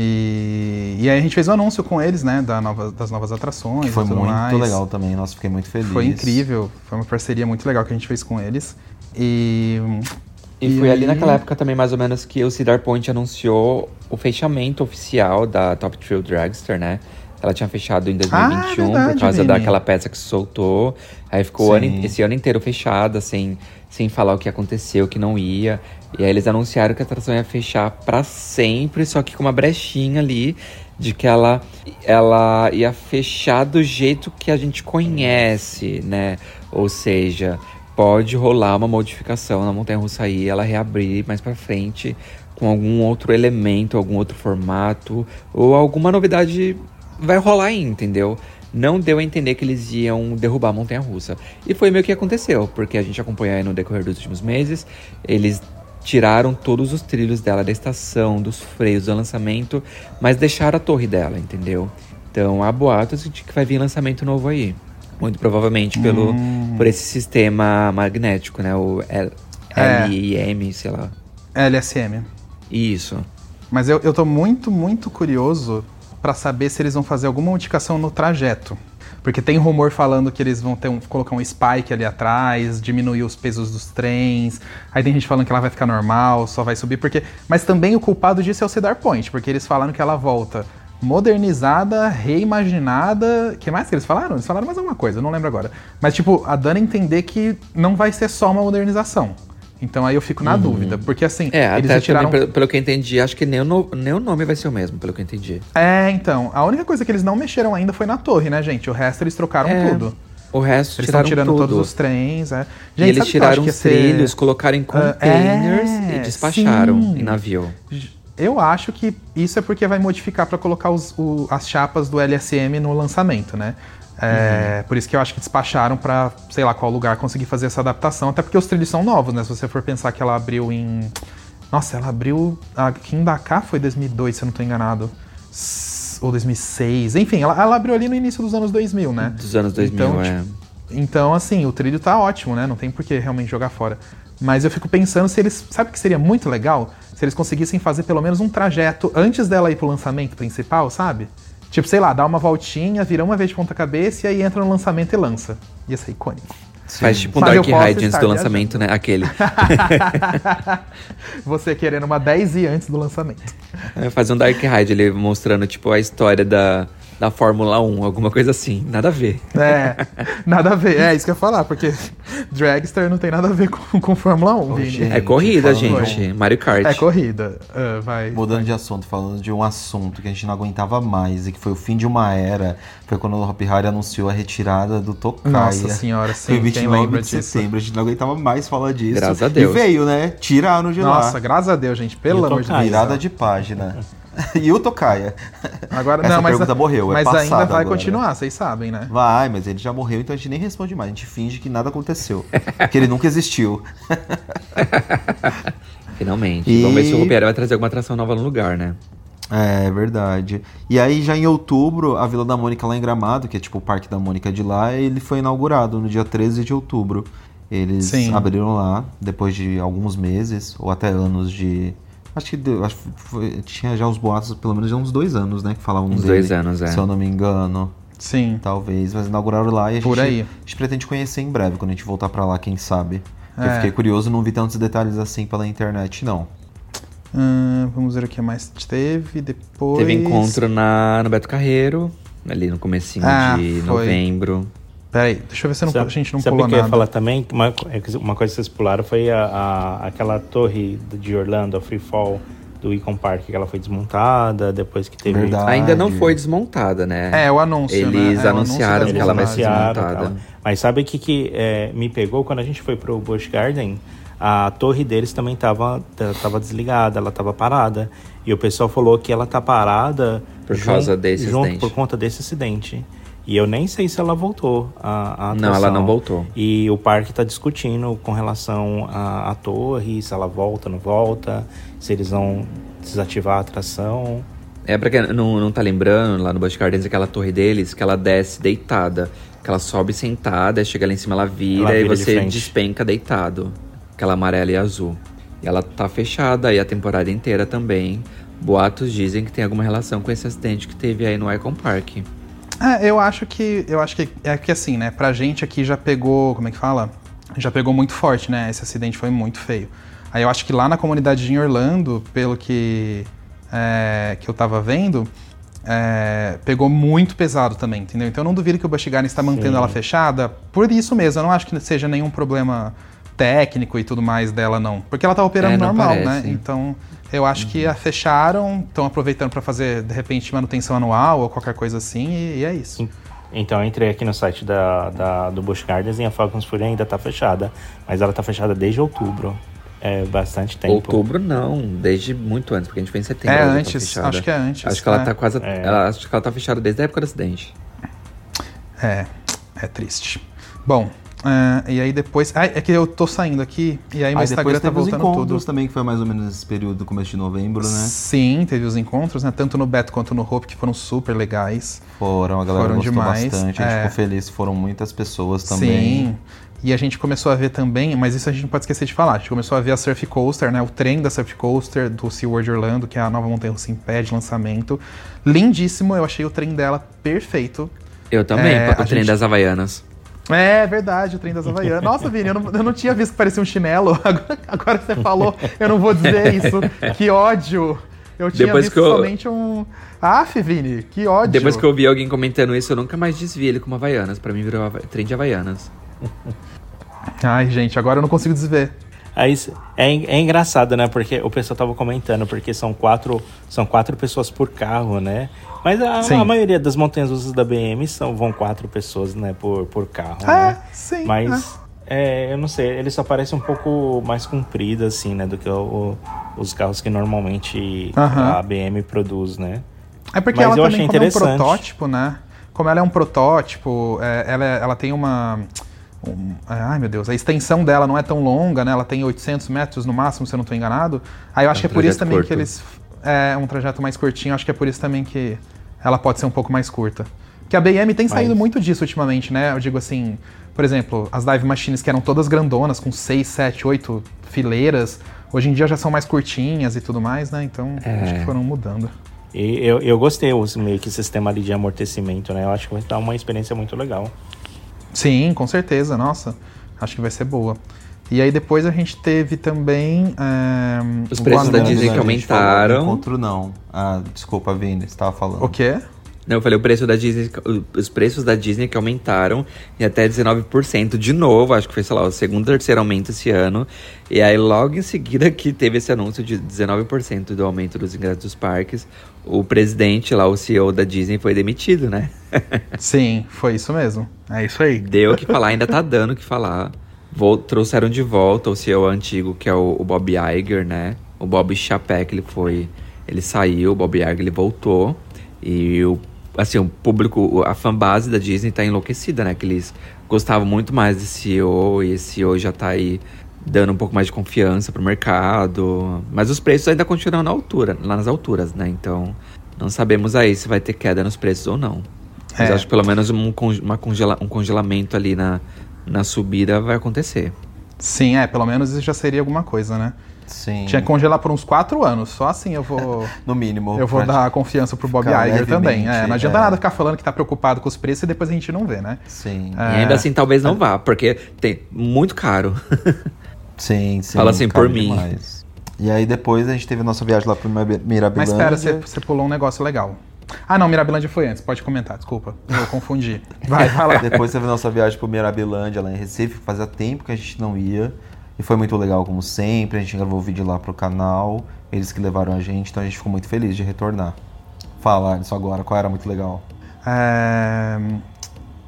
E, e aí a gente fez um anúncio com eles, né, da nova, das novas atrações Que foi e tudo muito mais. legal também. Nossa, fiquei muito feliz. Foi incrível, foi uma parceria muito legal que a gente fez com eles. E... E, foi ali aí- naquela época também, mais ou menos, que o Cedar Point anunciou o fechamento oficial da Top Thrill Dragster, né? Ela tinha fechado em 2021 Ah, verdade, por causa daquela peça que se soltou. Aí ficou ano, esse ano inteiro fechada, sem, sem falar o que aconteceu, que não ia. E aí eles anunciaram que a atração ia fechar pra sempre, só que com uma brechinha ali de que ela, ela ia fechar do jeito que a gente conhece, né? Ou seja, pode rolar uma modificação na montanha russa aí, ela reabrir mais pra frente com algum outro elemento, algum outro formato ou alguma novidade vai rolar aí, entendeu? Não deu a entender que eles iam derrubar a montanha russa. E foi meio que aconteceu, porque a gente acompanhou aí no decorrer dos últimos meses, eles tiraram todos os trilhos dela da estação, dos freios do lançamento, mas deixaram a torre dela, entendeu? Então há boatos de que vai vir lançamento novo aí. Muito provavelmente pelo, por esse sistema magnético, né? O L- É. LIM, sei lá. LSM. Isso. Mas eu, eu tô muito, muito curioso pra saber se eles vão fazer alguma modificação no trajeto. Porque tem rumor falando que eles vão ter um, colocar um spike ali atrás, diminuir os pesos dos trens. Aí tem gente falando que ela vai ficar normal, só vai subir, porque. Mas também o culpado disso é o Cedar Point, porque eles falaram que ela volta modernizada, reimaginada. que mais que eles falaram? Eles falaram mais alguma coisa, não lembro agora. Mas, tipo, a dando a entender que não vai ser só uma modernização. Então aí eu fico na dúvida, porque assim, É, eles até retiraram... também, pelo, pelo que eu entendi, acho que nem o, no- nem o nome vai ser o mesmo, pelo que eu entendi. É, então, a única coisa que eles não mexeram ainda foi na torre, né, gente? O resto eles trocaram É, tudo. O resto Eles estão tiraram tirando tudo. todos os trens, é. e eles tiraram os ser- trilhos, colocaram em Ah, containers é, e despacharam sim. em navio. Eu acho que isso é porque vai modificar pra colocar os- o- as chapas do LSM no lançamento, né? É, Por isso que eu acho que despacharam pra, sei lá, qual lugar conseguir fazer essa adaptação. Até porque os trilhos são novos, né? Se você for pensar que ela abriu em. Nossa, ela abriu. Aqui em Dakar foi 2002, se eu não tô enganado. Ou 2006. Enfim, ela, ela abriu ali no início dos anos 2000, né? Dos anos 2000, Então, é. Então, assim, o trilho tá ótimo, né? Não tem por que realmente jogar fora. Mas eu fico pensando se eles. Sabe que seria muito legal? Se eles conseguissem fazer pelo menos um trajeto antes dela ir pro lançamento principal, sabe? Tipo, sei lá, dá uma voltinha, vira uma vez de ponta-cabeça e aí entra no lançamento e lança. Ia ser icônico. Faz tipo um Mas Dark Ride antes do viajando. lançamento, né? Aquele. Você querendo uma 10 e antes do lançamento. É, Fazer um Dark Ride, ele mostrando, tipo, a história da, da Fórmula 1, alguma coisa assim. Nada a ver. É, nada a ver. É isso que eu ia falar, porque Dragster não tem nada a ver com, com Fórmula 1, Vini. gente, é corrida, gente. Mario Kart. É corrida. Ah, vai. Mudando de assunto, falando de um assunto que a gente não aguentava mais e que foi o fim de uma era, foi quando o Hop Hari anunciou a retirada do Tokaia. Nossa senhora, sim, Foi quem 29 lembra de disso? setembro, a gente não aguentava mais falar disso. Graças a Deus. E veio, né? Tiraram de Nossa, lá. graças a Deus, gente. Pelo amor de Tokai? Deus. Virada de página. e o Tokaia? Agora, Essa não, mas, pergunta morreu, é mas passada ainda vai agora. continuar, vocês sabem, né? Vai, mas ele já morreu, então a gente nem responde mais. A gente finge que nada aconteceu. que ele nunca existiu. Finalmente. E- Vamos ver se o Rupiara vai trazer alguma atração nova no lugar, né? É verdade. E aí, já em outubro, a Vila da Mônica lá em Gramado, que é tipo o Parque da Mônica de lá, ele foi inaugurado no dia 13 de outubro. Eles Sim. abriram lá, depois de alguns meses, ou até anos de. Acho que, deu- acho que foi- tinha já os boatos, pelo menos já uns dois anos, né? Que falavam Uns dele, dois anos, é. Se eu não me engano. Sim. Talvez, mas inauguraram lá e a Por gente, aí. a gente pretende conhecer em breve, quando a gente voltar pra lá, quem sabe. Eu É. fiquei curioso, não vi tantos detalhes assim pela internet, não. Hum, vamos ver o que mais teve depois. Teve encontro na, no Beto Carreiro, ali no comecinho Ah, de foi. novembro. Peraí, deixa eu ver se não- Sabe- a gente não sabe pulou o que eu ia falar também? Uma, é uma coisa que vocês pularam foi a, a- aquela torre de Orlando, a Free Fall do Icon Park, que ela foi desmontada, depois que teve... Verdade. Ainda não foi desmontada, né? É, o anúncio, né? Eles É, o anunciaram anúncio que ela vai ser desmontada. tal. Mas sabe o que, que é, me pegou quando a gente foi pro Busch Garden? A torre deles também tava, tava desligada, ela tava parada. E o pessoal falou que ela tá parada Por causa desse junto acidente. por conta desse acidente. E eu nem sei se ela voltou a, a Não, ela não voltou. E o parque está discutindo com relação à, à torre, se ela volta, não volta, se eles vão desativar a atração. É, pra quem não, não tá lembrando, lá no Busch Gardens, aquela torre deles, que ela desce deitada. Que ela sobe sentada, chega lá em cima, ela vira, Ela e vira de você frente. despenca deitado. Aquela amarela e azul. E ela tá fechada aí a temporada inteira também. Boatos dizem que tem alguma relação com esse acidente que teve aí no Icon Park. É, eu acho que. Eu acho que é que assim, né? Pra gente aqui já pegou. Como é que fala? Já pegou muito forte, né? Esse acidente foi muito feio. Aí eu acho que lá na comunidade em Orlando, pelo que, é, que eu tava vendo, é, pegou muito pesado também, entendeu? Então eu não duvido que o Busch Gardens está mantendo Sim. ela fechada por isso mesmo. Eu não acho que seja nenhum problema técnico e tudo mais dela, não. Porque ela tá operando É, normal, né? parece. Então eu acho que a fecharam, estão aproveitando para fazer, de repente, manutenção anual ou qualquer coisa assim, e, e é isso. Então eu entrei aqui no site da, da- do Busch Gardens e a Falcons Fury ainda tá fechada. Mas ela tá fechada desde outubro. É bastante tempo. Outubro não, desde muito antes, porque a gente foi em setembro. É tá antes, fechada. acho que é antes, Acho que ela é. tá quase. É. Ela, acho que ela tá fechada desde a época do acidente. É, é triste. Bom, é, e aí depois. Ah, é que eu tô saindo aqui e aí meu Aí Instagram tá teve os voltando encontros tudo. também, que foi mais ou menos nesse período, começo de novembro, né? Sim, teve os encontros, né? Tanto no Beto quanto no Hope, que foram super legais. Foram, a galera Foram gostou demais, bastante, a gente é. ficou feliz, foram muitas pessoas também. Sim. E a gente começou a ver também, mas isso a gente não pode esquecer de falar. A gente começou a ver a Surf Coaster, né? O trem da Surf Coaster do SeaWorld Orlando, que é a nova montanha russa em pé de lançamento. Lindíssimo, eu achei o trem dela perfeito. Eu também, É, o trem gente- das Havaianas. É verdade, o trem das Havaianas. Nossa, Vini, eu não, eu não tinha visto que parecia um chinelo. Agora, agora que você falou, eu não vou dizer isso. Que ódio. Eu tinha Depois visto que eu- somente um. Aff, Vini, que ódio. Depois que eu vi alguém comentando isso, eu nunca mais desvi ele como Havaianas. Pra mim virou trem de Havaianas. Ai, gente, agora eu não consigo desver. Aí é, é engraçado, né? Porque o pessoal tava comentando, porque são quatro, são quatro pessoas por carro, né? Mas a, a maioria das montanhas russas da BM são, vão quatro pessoas, né, por, por carro. É, né? sim. Mas é, eu não sei, ele só parece um pouco mais comprido, assim, né? Do que o, o, os carros que normalmente a BM produz, né? É porque Mas ela eu também, achei como é um protótipo, né? Como ela é um protótipo, é, ela, é- ela tem uma... um- ai, meu Deus, a extensão dela não é tão longa, né? Ela tem 800 metros no máximo, se eu não estou enganado. Aí eu acho É um que é por isso também curto. que eles... É um trajeto mais curtinho, acho que é por isso também que ela pode ser um pouco mais curta. Porque a BM tem saído Mas- muito disso ultimamente, né? Eu digo assim, por exemplo, as dive machines que eram todas grandonas, com 6, 7, 8 fileiras, hoje em dia já são mais curtinhas e tudo mais, né? Então, É. acho que foram mudando. E eu, eu gostei o meio que sistema ali de amortecimento, né? Eu acho que vai dar uma experiência muito legal. Sim, com certeza, nossa. Acho que vai ser boa. E aí depois a gente teve também. é, Os preços da. Disney que aumentaram. Encontro não. Ah, desculpa, Vini, você tava falando. O quê? Eu falei o preço da Disney, os preços da Disney que aumentaram em até 19% de novo, acho que foi, sei lá, o segundo, terceiro aumento esse ano. E aí logo em seguida que teve esse anúncio de 19% do aumento dos ingressos dos parques, o presidente lá, o CEO da Disney foi demitido, né? Sim, foi isso mesmo. É isso aí. Deu o que falar, ainda tá dando o que falar. Vol- trouxeram de volta o CEO antigo, que é o, o Bob Iger, né? O Bob Chapek, ele foi... Ele saiu, o Bob Iger, ele voltou. E o, assim, o público, a fanbase da Disney tá enlouquecida, né? Que eles gostavam muito mais desse CEO e esse CEO já tá aí dando um pouco mais de confiança pro mercado. Mas os preços ainda continuam na altura, lá nas alturas, né? Então, não sabemos aí se vai ter queda nos preços ou não. Mas É. acho que pelo menos um, congela- um congelamento ali na, na subida vai acontecer. Sim, é, pelo menos isso já seria alguma coisa, né? Sim. Tinha que congelar por uns quatro anos, só assim eu vou. No mínimo. Eu vou dar confiança pro Bob Iger também. É, não adianta é. nada ficar falando que tá preocupado com os preços e depois a gente não vê, né? Sim. É. E ainda assim, talvez não vá, porque tem muito caro. Sim, sim. Fala assim, por mim. demais. E aí depois a gente teve a nossa viagem lá pro Mirabi- Mirabilândia. Mas espera, você, pulou um negócio legal. Ah, não, Mirabilândia foi antes, pode comentar, desculpa. Eu confundi. Vai, fala. Depois teve a nossa viagem pro Mirabilândia lá em Recife, fazia tempo que a gente não ia. E foi muito legal, como sempre. A gente gravou o vídeo lá pro canal. Eles que levaram a gente, então a gente ficou muito feliz de retornar. Fala, Alisson, agora, qual era muito legal? É,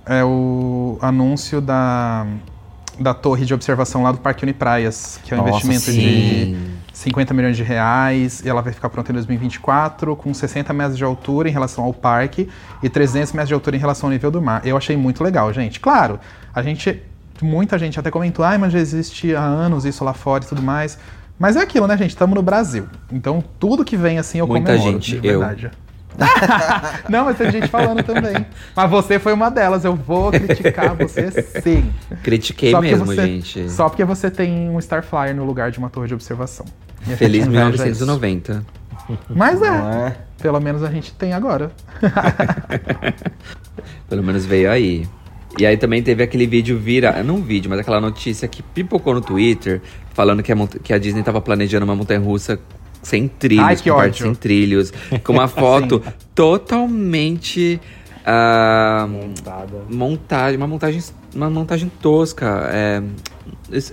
é o anúncio da, da torre de observação lá do Parque Unipraias, que é um Nossa, investimento sim. de 50 milhões de reais, e ela vai ficar pronta em 2024, com 60 metros de altura em relação ao parque e 300 metros de altura em relação ao nível do mar. Eu achei muito legal, gente. Claro, a gente. Muita gente até comentou, ai, mas já existe há anos isso lá fora e tudo mais. Mas é aquilo, né, gente? Estamos no Brasil. Então, tudo que vem assim eu Muita comemoro, gente, de eu. verdade. Não, mas tem gente falando também. Mas você foi uma delas, eu vou criticar você sim. Critiquei mesmo, você- gente. Só porque você tem um Star Flyer no lugar de uma torre de observação. E Feliz inveja 1990. isso. Mas é, é? pelo menos a gente tem agora. Pelo menos veio aí. E aí também teve aquele vídeo vira, não um vídeo, mas aquela notícia que pipocou no Twitter, falando que a, que a Disney tava planejando uma montanha russa sem trilhos, Ai, que com parte sem trilhos, com uma foto totalmente ah, Montada. montagem, uma montagem, uma montagem tosca. É,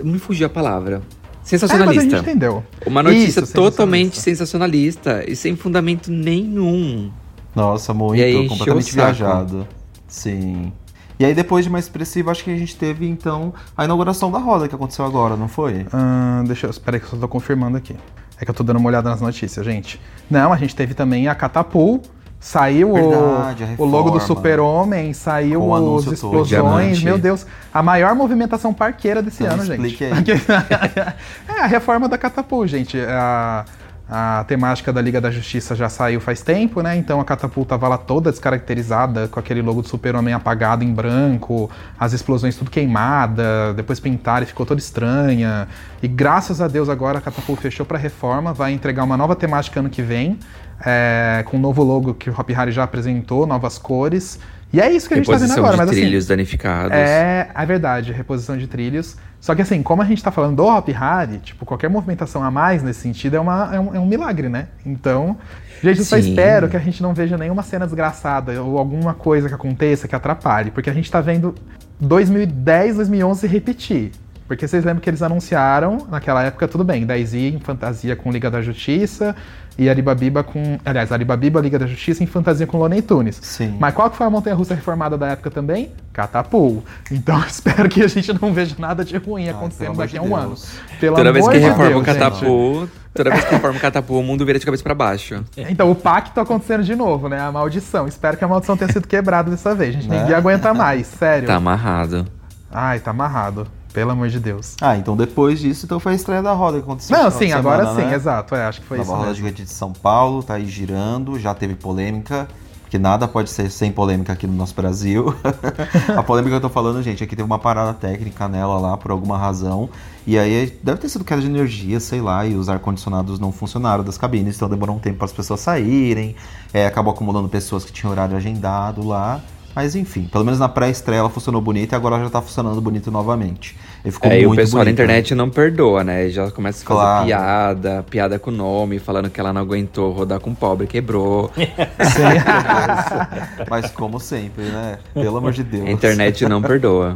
me fugiu a palavra. É, mas a Sensacionalista. gente entendeu. uma notícia Isso, totalmente sensacionalista. sensacionalista e sem fundamento nenhum. Nossa, muito, aí, completamente viajado. Sim. E aí, depois de mais expressivo, acho que a gente teve, então, a inauguração da roda que aconteceu agora, não foi? Ah, deixa eu. Espera que eu só tô confirmando aqui. É que eu tô dando uma olhada nas notícias, gente. Não, a gente teve também a Catapult. Saiu Verdade, o, o logo do. Super-Homem, saiu Com o as anúncio todo. explosões. Meu Deus, a maior movimentação parqueira desse Então ano, gente. aí. é, a reforma da Catapult, gente. A, a temática da Liga da Justiça já saiu faz tempo, né? Então a Catapult tava lá toda descaracterizada, com aquele logo do Super-Homem apagado em branco, as explosões tudo queimada, depois pintaram e ficou toda estranha. E graças a Deus agora a Catapult fechou pra reforma, vai entregar uma nova temática ano que vem, é, com um novo logo que o Hop Harry já apresentou, novas cores. E é isso que a gente tá vendo Reposição agora, de mas assim. trilhos danificados. É, é verdade, reposição de trilhos. Só que assim, como a gente tá falando do Hop Harry, tipo, qualquer movimentação a mais nesse sentido é, uma, é, um, é um milagre, né? Então, gente, eu só espero que a gente não veja nenhuma cena desgraçada ou alguma coisa que aconteça que atrapalhe, porque a gente tá vendo 2010, 2011 se repetir. Porque vocês lembram que eles anunciaram, naquela época, tudo bem, 10 em fantasia com Liga da Justiça e Aribabiba com. Aliás, Aribabiba, Liga da Justiça em fantasia com Looney Tunes. Sim. Mas qual que foi a montanha russa reformada da época também? Catapult. Então espero que a gente não veja nada de ruim acontecendo daqui a um ano. Pelo Toda vez amor que de reforma Deus, o gente. Catapult, toda vez que reforma o Catapult, o mundo vira de cabeça pra baixo. Então, o pacto acontecendo de novo, né? A maldição. Espero que a maldição tenha sido quebrada dessa vez, gente. Né? Ninguém aguenta mais, sério. Tá amarrado. Ai, tá amarrado. Pelo amor de Deus. Ah, então depois disso, então foi a estreia da roda que aconteceu. Não, sim, agora semana, sim, né? exato. É, acho que foi Nova isso. roda mesmo. gigante de São Paulo, tá aí girando, já teve polêmica, que nada pode ser sem polêmica aqui no nosso Brasil. a polêmica que eu tô falando, gente, é que teve uma parada técnica nela lá por alguma razão. E aí deve ter sido queda de energia, sei lá, e os ar-condicionados não funcionaram das cabines, então demorou um tempo para as pessoas saírem. É, acabou acumulando pessoas que tinham horário agendado lá. Mas enfim, pelo menos na pré-estreia ela funcionou bonita e agora ela já tá funcionando bonito novamente. E ficou É, e muito o pessoal da internet não perdoa, né? Já começa a fazer Claro. piada, piada com o nome, falando que ela não aguentou rodar com pobre, quebrou. Mas como sempre, né? Pelo amor de Deus. A internet não perdoa.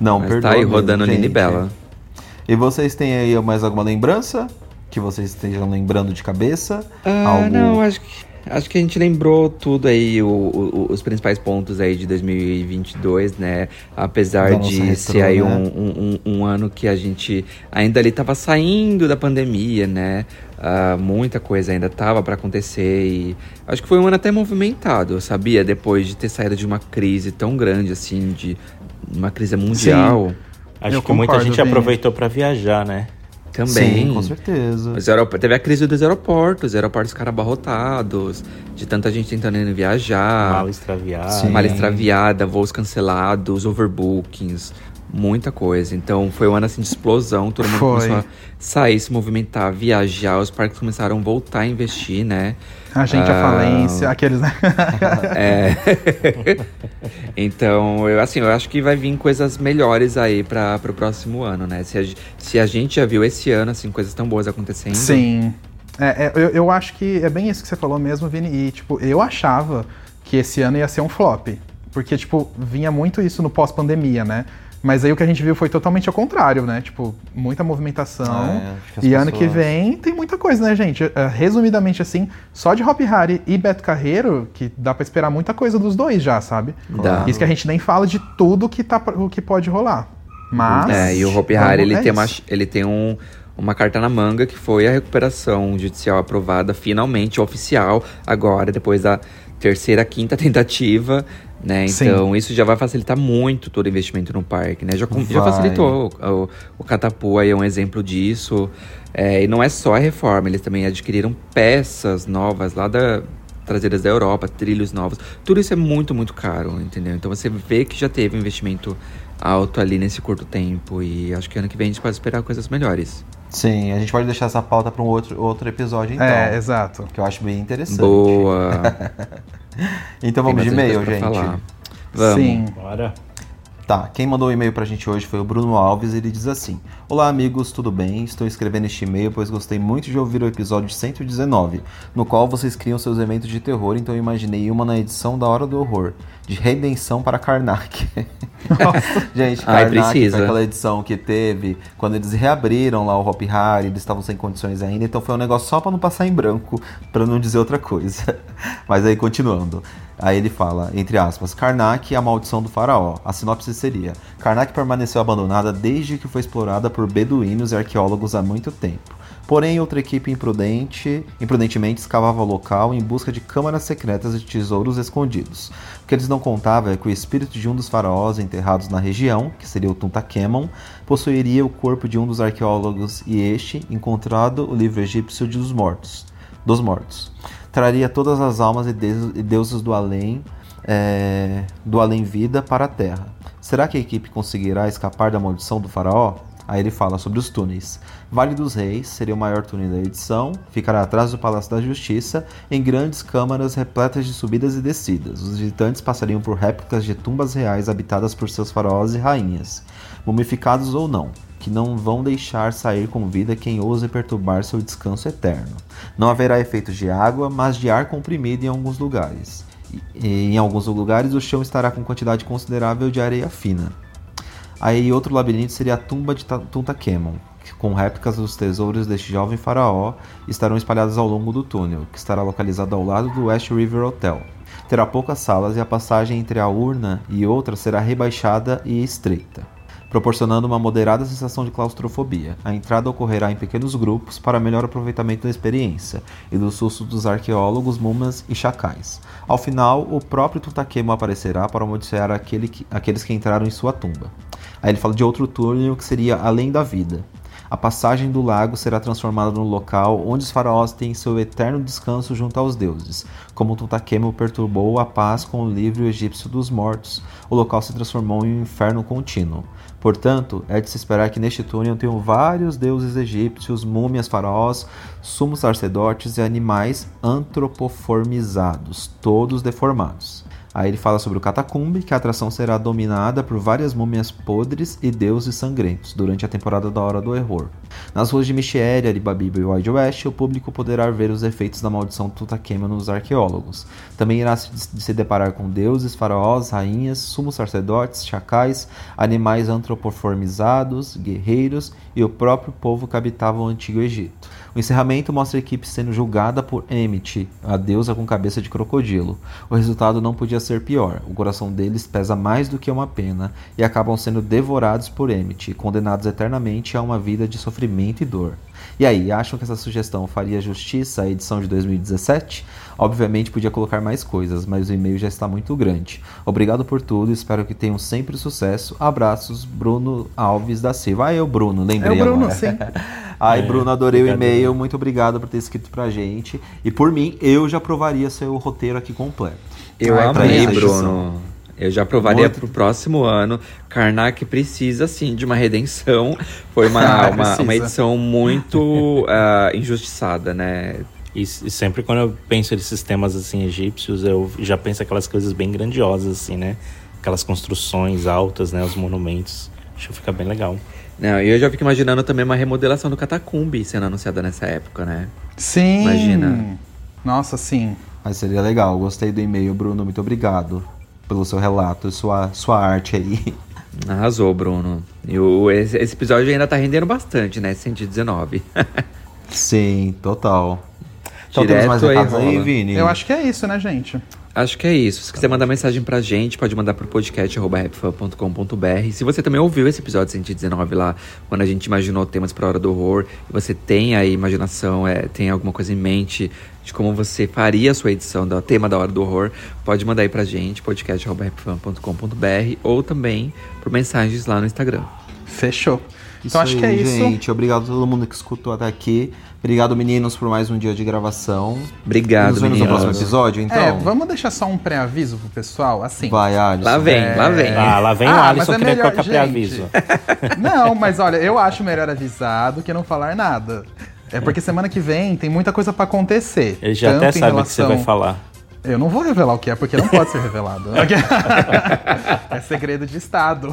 Não, Mas perdoa tá aí mesmo, rodando Nini. Bela. E vocês têm aí mais alguma lembrança? Que vocês estejam lembrando de cabeça? Ah, Algo- não, acho que, acho que a gente lembrou tudo aí, o- o- os principais pontos aí de 2022, né? Apesar de retrô, ser aí né? um, um- um- ano que a gente ainda ali tava saindo da pandemia, né? Ah, muita coisa ainda tava para acontecer e acho que foi um ano até movimentado, sabia? Depois de ter saído de uma crise tão grande assim, de uma crise mundial. Acho Eu que muita gente Vini. aproveitou pra viajar, né? Também. Sim, com certeza. Os aeroportos, teve a crise dos aeroportos, os aeroportos ficaram abarrotados, de tanta gente tentando viajar, Mal extraviado. Sim. malha extraviada, voos cancelados, overbookings, muita coisa. Então foi um ano assim de explosão, todo mundo Foi. começou a sair, se movimentar, viajar, os parques começaram a voltar a investir, né? A gente, a Ah, falência, aqueles, né? É. então, eu, assim, eu acho que vai vir coisas melhores aí para pro próximo ano, né? Se a, se a gente já viu esse ano, assim, coisas tão boas acontecendo. Sim. É, é, eu, eu acho que é bem isso que você falou mesmo, Vini. E, tipo, eu achava que esse ano ia ser um flop. Porque, tipo, vinha muito isso no pós-pandemia, né? Mas aí o que a gente viu foi totalmente ao contrário, né? Tipo, muita movimentação. É, que as e ano que pessoas- vem tem muita coisa, né, gente? É, resumidamente, assim, só de Hop Harry e Beto Carreiro, que dá pra esperar muita coisa dos dois já, sabe? Dá. Isso que a gente nem fala de tudo que, tá, o que pode rolar. Mas. É, e o Hopi vamos- Hari, ele, é tem uma, ele tem um, uma carta na manga que foi a recuperação judicial aprovada, finalmente, oficial, agora, depois da terceira, quinta tentativa, né? Sim. Então, isso já vai facilitar muito todo o investimento no parque, né? Já, já facilitou. O, o Catapu aí é um exemplo disso. É, e não é só a reforma, eles também adquiriram peças novas lá da trazidas da Europa, trilhos novos. Tudo isso é muito, muito caro, entendeu? Então você vê que já teve investimento alto ali nesse curto tempo e acho que ano que vem a gente pode esperar coisas melhores. Sim, a gente pode deixar essa pauta para um outro, outro episódio, então. É, exato. Que eu acho bem interessante. Boa. Então vamos de e-mail, gente. falar. Vamos. Sim. Bora. Tá, quem mandou o e-mail pra gente hoje foi o Bruno Alves. Ele diz assim: Olá, amigos, tudo bem? Estou escrevendo este e-mail pois gostei muito de ouvir o episódio 119, no qual vocês criam seus eventos de terror, então eu imaginei uma na edição da Hora do Horror, de redenção para Karnak. gente, Ai, Karnak precisa. foi aquela edição que teve quando eles reabriram lá o Hop Harry, eles estavam sem condições ainda, então foi um negócio só pra não passar em branco, pra não dizer outra coisa. Mas aí, continuando. Aí ele fala, entre aspas, Karnak e a maldição do faraó. A sinopse seria: Karnak permaneceu abandonada desde que foi explorada por beduínos e arqueólogos há muito tempo. Porém, outra equipe imprudente, imprudentemente escavava o local em busca de câmaras secretas e tesouros escondidos. O que eles não contavam é que o espírito de um dos faraós enterrados na região, que seria o Tutankhamon, possuiria o corpo de um dos arqueólogos e este, encontrado o livro egípcio dos mortos, dos mortos. Traria todas as almas e deus- e deuses do além, é, do além-vida para a Terra. Será que a equipe conseguirá escapar da maldição do faraó? Aí ele fala sobre os túneis. Vale dos Reis seria o maior túnel da edição, ficará atrás do Palácio da Justiça, em grandes câmaras repletas de subidas e descidas. Os visitantes passariam por réplicas de tumbas reais habitadas por seus faraós e rainhas, mumificados ou não, que não vão deixar sair com vida quem ouse perturbar seu descanso eterno. Não haverá efeitos de água, mas de ar comprimido em alguns lugares. E, em alguns lugares o chão estará com quantidade considerável de areia fina. Aí outro labirinto seria a tumba de Ta- Tutankhamon, com réplicas dos tesouros deste jovem faraó estarão espalhadas ao longo do túnel, que estará localizado ao lado do West River Hotel. Terá poucas salas e a passagem entre a urna e outra será rebaixada e estreita, proporcionando uma moderada sensação de claustrofobia. A entrada ocorrerá em pequenos grupos para melhor aproveitamento da experiência e do susto dos arqueólogos, múmias e chacais. Ao final, o próprio Tutankhamon aparecerá para amaldiçoar aquele que- aqueles que entraram em sua tumba. Aí ele fala de outro túnel que seria além da vida. A passagem do lago será transformada no local onde os faraós têm seu eterno descanso junto aos deuses. Como Tutankhamon perturbou a paz com o livro egípcio dos mortos, o local se transformou em um inferno contínuo. Portanto, é de se esperar que neste túnel tenham vários deuses egípcios, múmias, faraós, sumos sacerdotes e animais antropoformizados, todos deformados. Aí ele fala sobre o catacumbe, que a atração será dominada por várias múmias podres e deuses sangrentos durante a temporada da Hora do Horror. Nas ruas de Michiere, Aribabiba e Wide West, o público poderá ver os efeitos da maldição Tutankhamon nos arqueólogos. Também irá se deparar com deuses, faraós, rainhas, sumos sacerdotes, chacais, animais antropoformizados, guerreiros e o próprio povo que habitava o Antigo Egito. O encerramento mostra a equipe sendo julgada por Emmet, a deusa com cabeça de crocodilo. O resultado não podia ser pior. O coração deles pesa mais do que uma pena e acabam sendo devorados por Emmet, condenados eternamente a uma vida de sofrimento e dor. E aí, acham que essa sugestão faria justiça à edição de 2017? Obviamente podia colocar mais coisas, mas o e-mail já está muito grande. Obrigado por tudo, espero que tenham sempre sucesso. Abraços, Bruno Alves da Silva. Ah, eu, Bruno, lembrei É o Bruno, agora. sim. Ai, É, Bruno, adorei o e-mail. Muito obrigado por ter escrito pra gente. E por mim, eu já aprovaria seu roteiro aqui completo. Eu Ah, amei. Bruno. Eu já aprovaria Muito. pro próximo ano. Karnak precisa, sim, de uma redenção. Foi uma, uma, uma edição muito ah, injustiçada, né? E, e sempre quando eu penso nesses temas assim egípcios, eu já penso aquelas coisas bem grandiosas assim, né? Aquelas construções altas, né, os monumentos. Acho que fica bem legal. Não, e eu já fico imaginando também uma remodelação do Catacumbi sendo anunciada nessa época, né? Sim. Imagina. Nossa, sim. Mas seria legal. Gostei do e-mail, Bruno. Muito obrigado pelo seu relato e sua, sua arte aí. Arrasou, Bruno. E o, esse, esse episódio ainda tá rendendo bastante, né? 119. Sim, total. Então Direto temos mais aí recados aí, rola. Vini? Eu acho que é isso, né, gente? Acho que é isso. Se quiser mandar mensagem pra gente, pode mandar pro podcast.rapfan.com.br. Se você também ouviu esse episódio 119 lá, quando a gente imaginou temas pra Hora do Horror, e você tem aí imaginação, é, tem alguma coisa em mente de como você faria a sua edição do tema da Hora do Horror, pode mandar aí pra gente, podcast.rapfan.com.br ou também por mensagens lá no Instagram. Fechou. Isso Então acho que é aí, isso. Gente, obrigado a todo mundo que escutou até aqui. Obrigado, meninos, por mais um dia de gravação. Obrigado, Nos vemos no meninos. próximo episódio, então. É, vamos deixar só um pré-aviso pro pessoal, assim. Vai, Alisson. Lá vem, É. lá vem. Ah, lá vem o Ah, Alisson mas é querendo melhor- colocar pré-aviso. Não, mas olha, eu acho melhor avisar do que não falar nada. É porque semana que vem tem muita coisa pra acontecer. Ele já tanto até sabe o que você vai relação- falar. Eu não vou revelar o que é, porque não pode ser revelado. é segredo de Estado.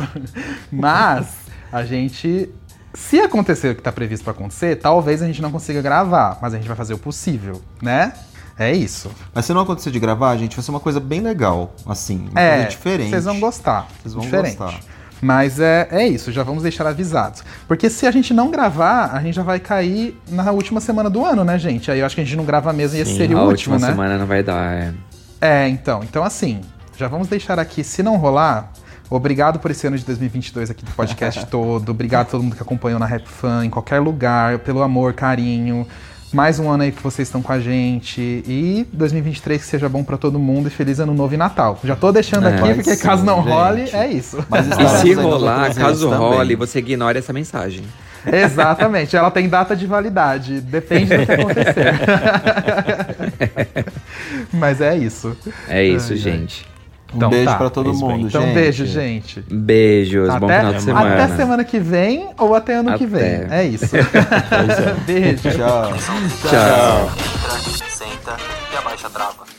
Mas a gente. Se acontecer o que tá previsto pra acontecer, talvez a gente não consiga gravar, mas a gente vai fazer o possível, né? É isso. Mas se não acontecer de gravar, gente, vai ser uma coisa bem legal, assim. Uma É, coisa diferente. vocês vão gostar. Vocês vão diferente. gostar. Mas é, é isso, já vamos deixar avisados. Porque se a gente não gravar, a gente já vai cair na última semana do ano, né, gente? Aí eu acho que a gente não grava mesmo e esse seria a o último, última né? semana não vai dar, é. É, então. Então, assim, já vamos deixar aqui, se não rolar, obrigado por esse ano de 2022 aqui do podcast todo. Obrigado a todo mundo que acompanhou na Rap Fan, em qualquer lugar, pelo amor, carinho. Mais um ano aí que vocês estão com a gente. E 2023 que seja bom pra todo mundo e feliz ano novo e Natal. Já tô deixando É, aqui, porque sim, caso não gente. role, é isso. Mas E se rolar, caso também. role, você ignora essa mensagem. Exatamente, ela tem data de validade. Depende do que acontecer. Mas é isso. É isso, Ai, ai. Gente. Um Então beijo tá, pra todo bem. mundo, Então, gente. beijo, gente. Beijos, bom Até, final de semana. até semana que vem ou até ano que vem. Até. É isso. Beijo. Tchau. Tchau. Entra, senta e abaixa a trava.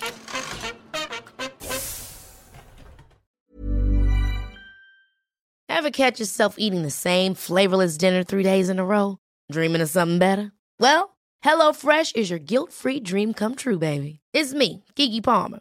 Ever catch yourself eating the same flavorless dinner three days in a row? Dreaming of something better? Well, HelloFresh is your guilt free dream come true, baby. It's me, Kiki Palmer.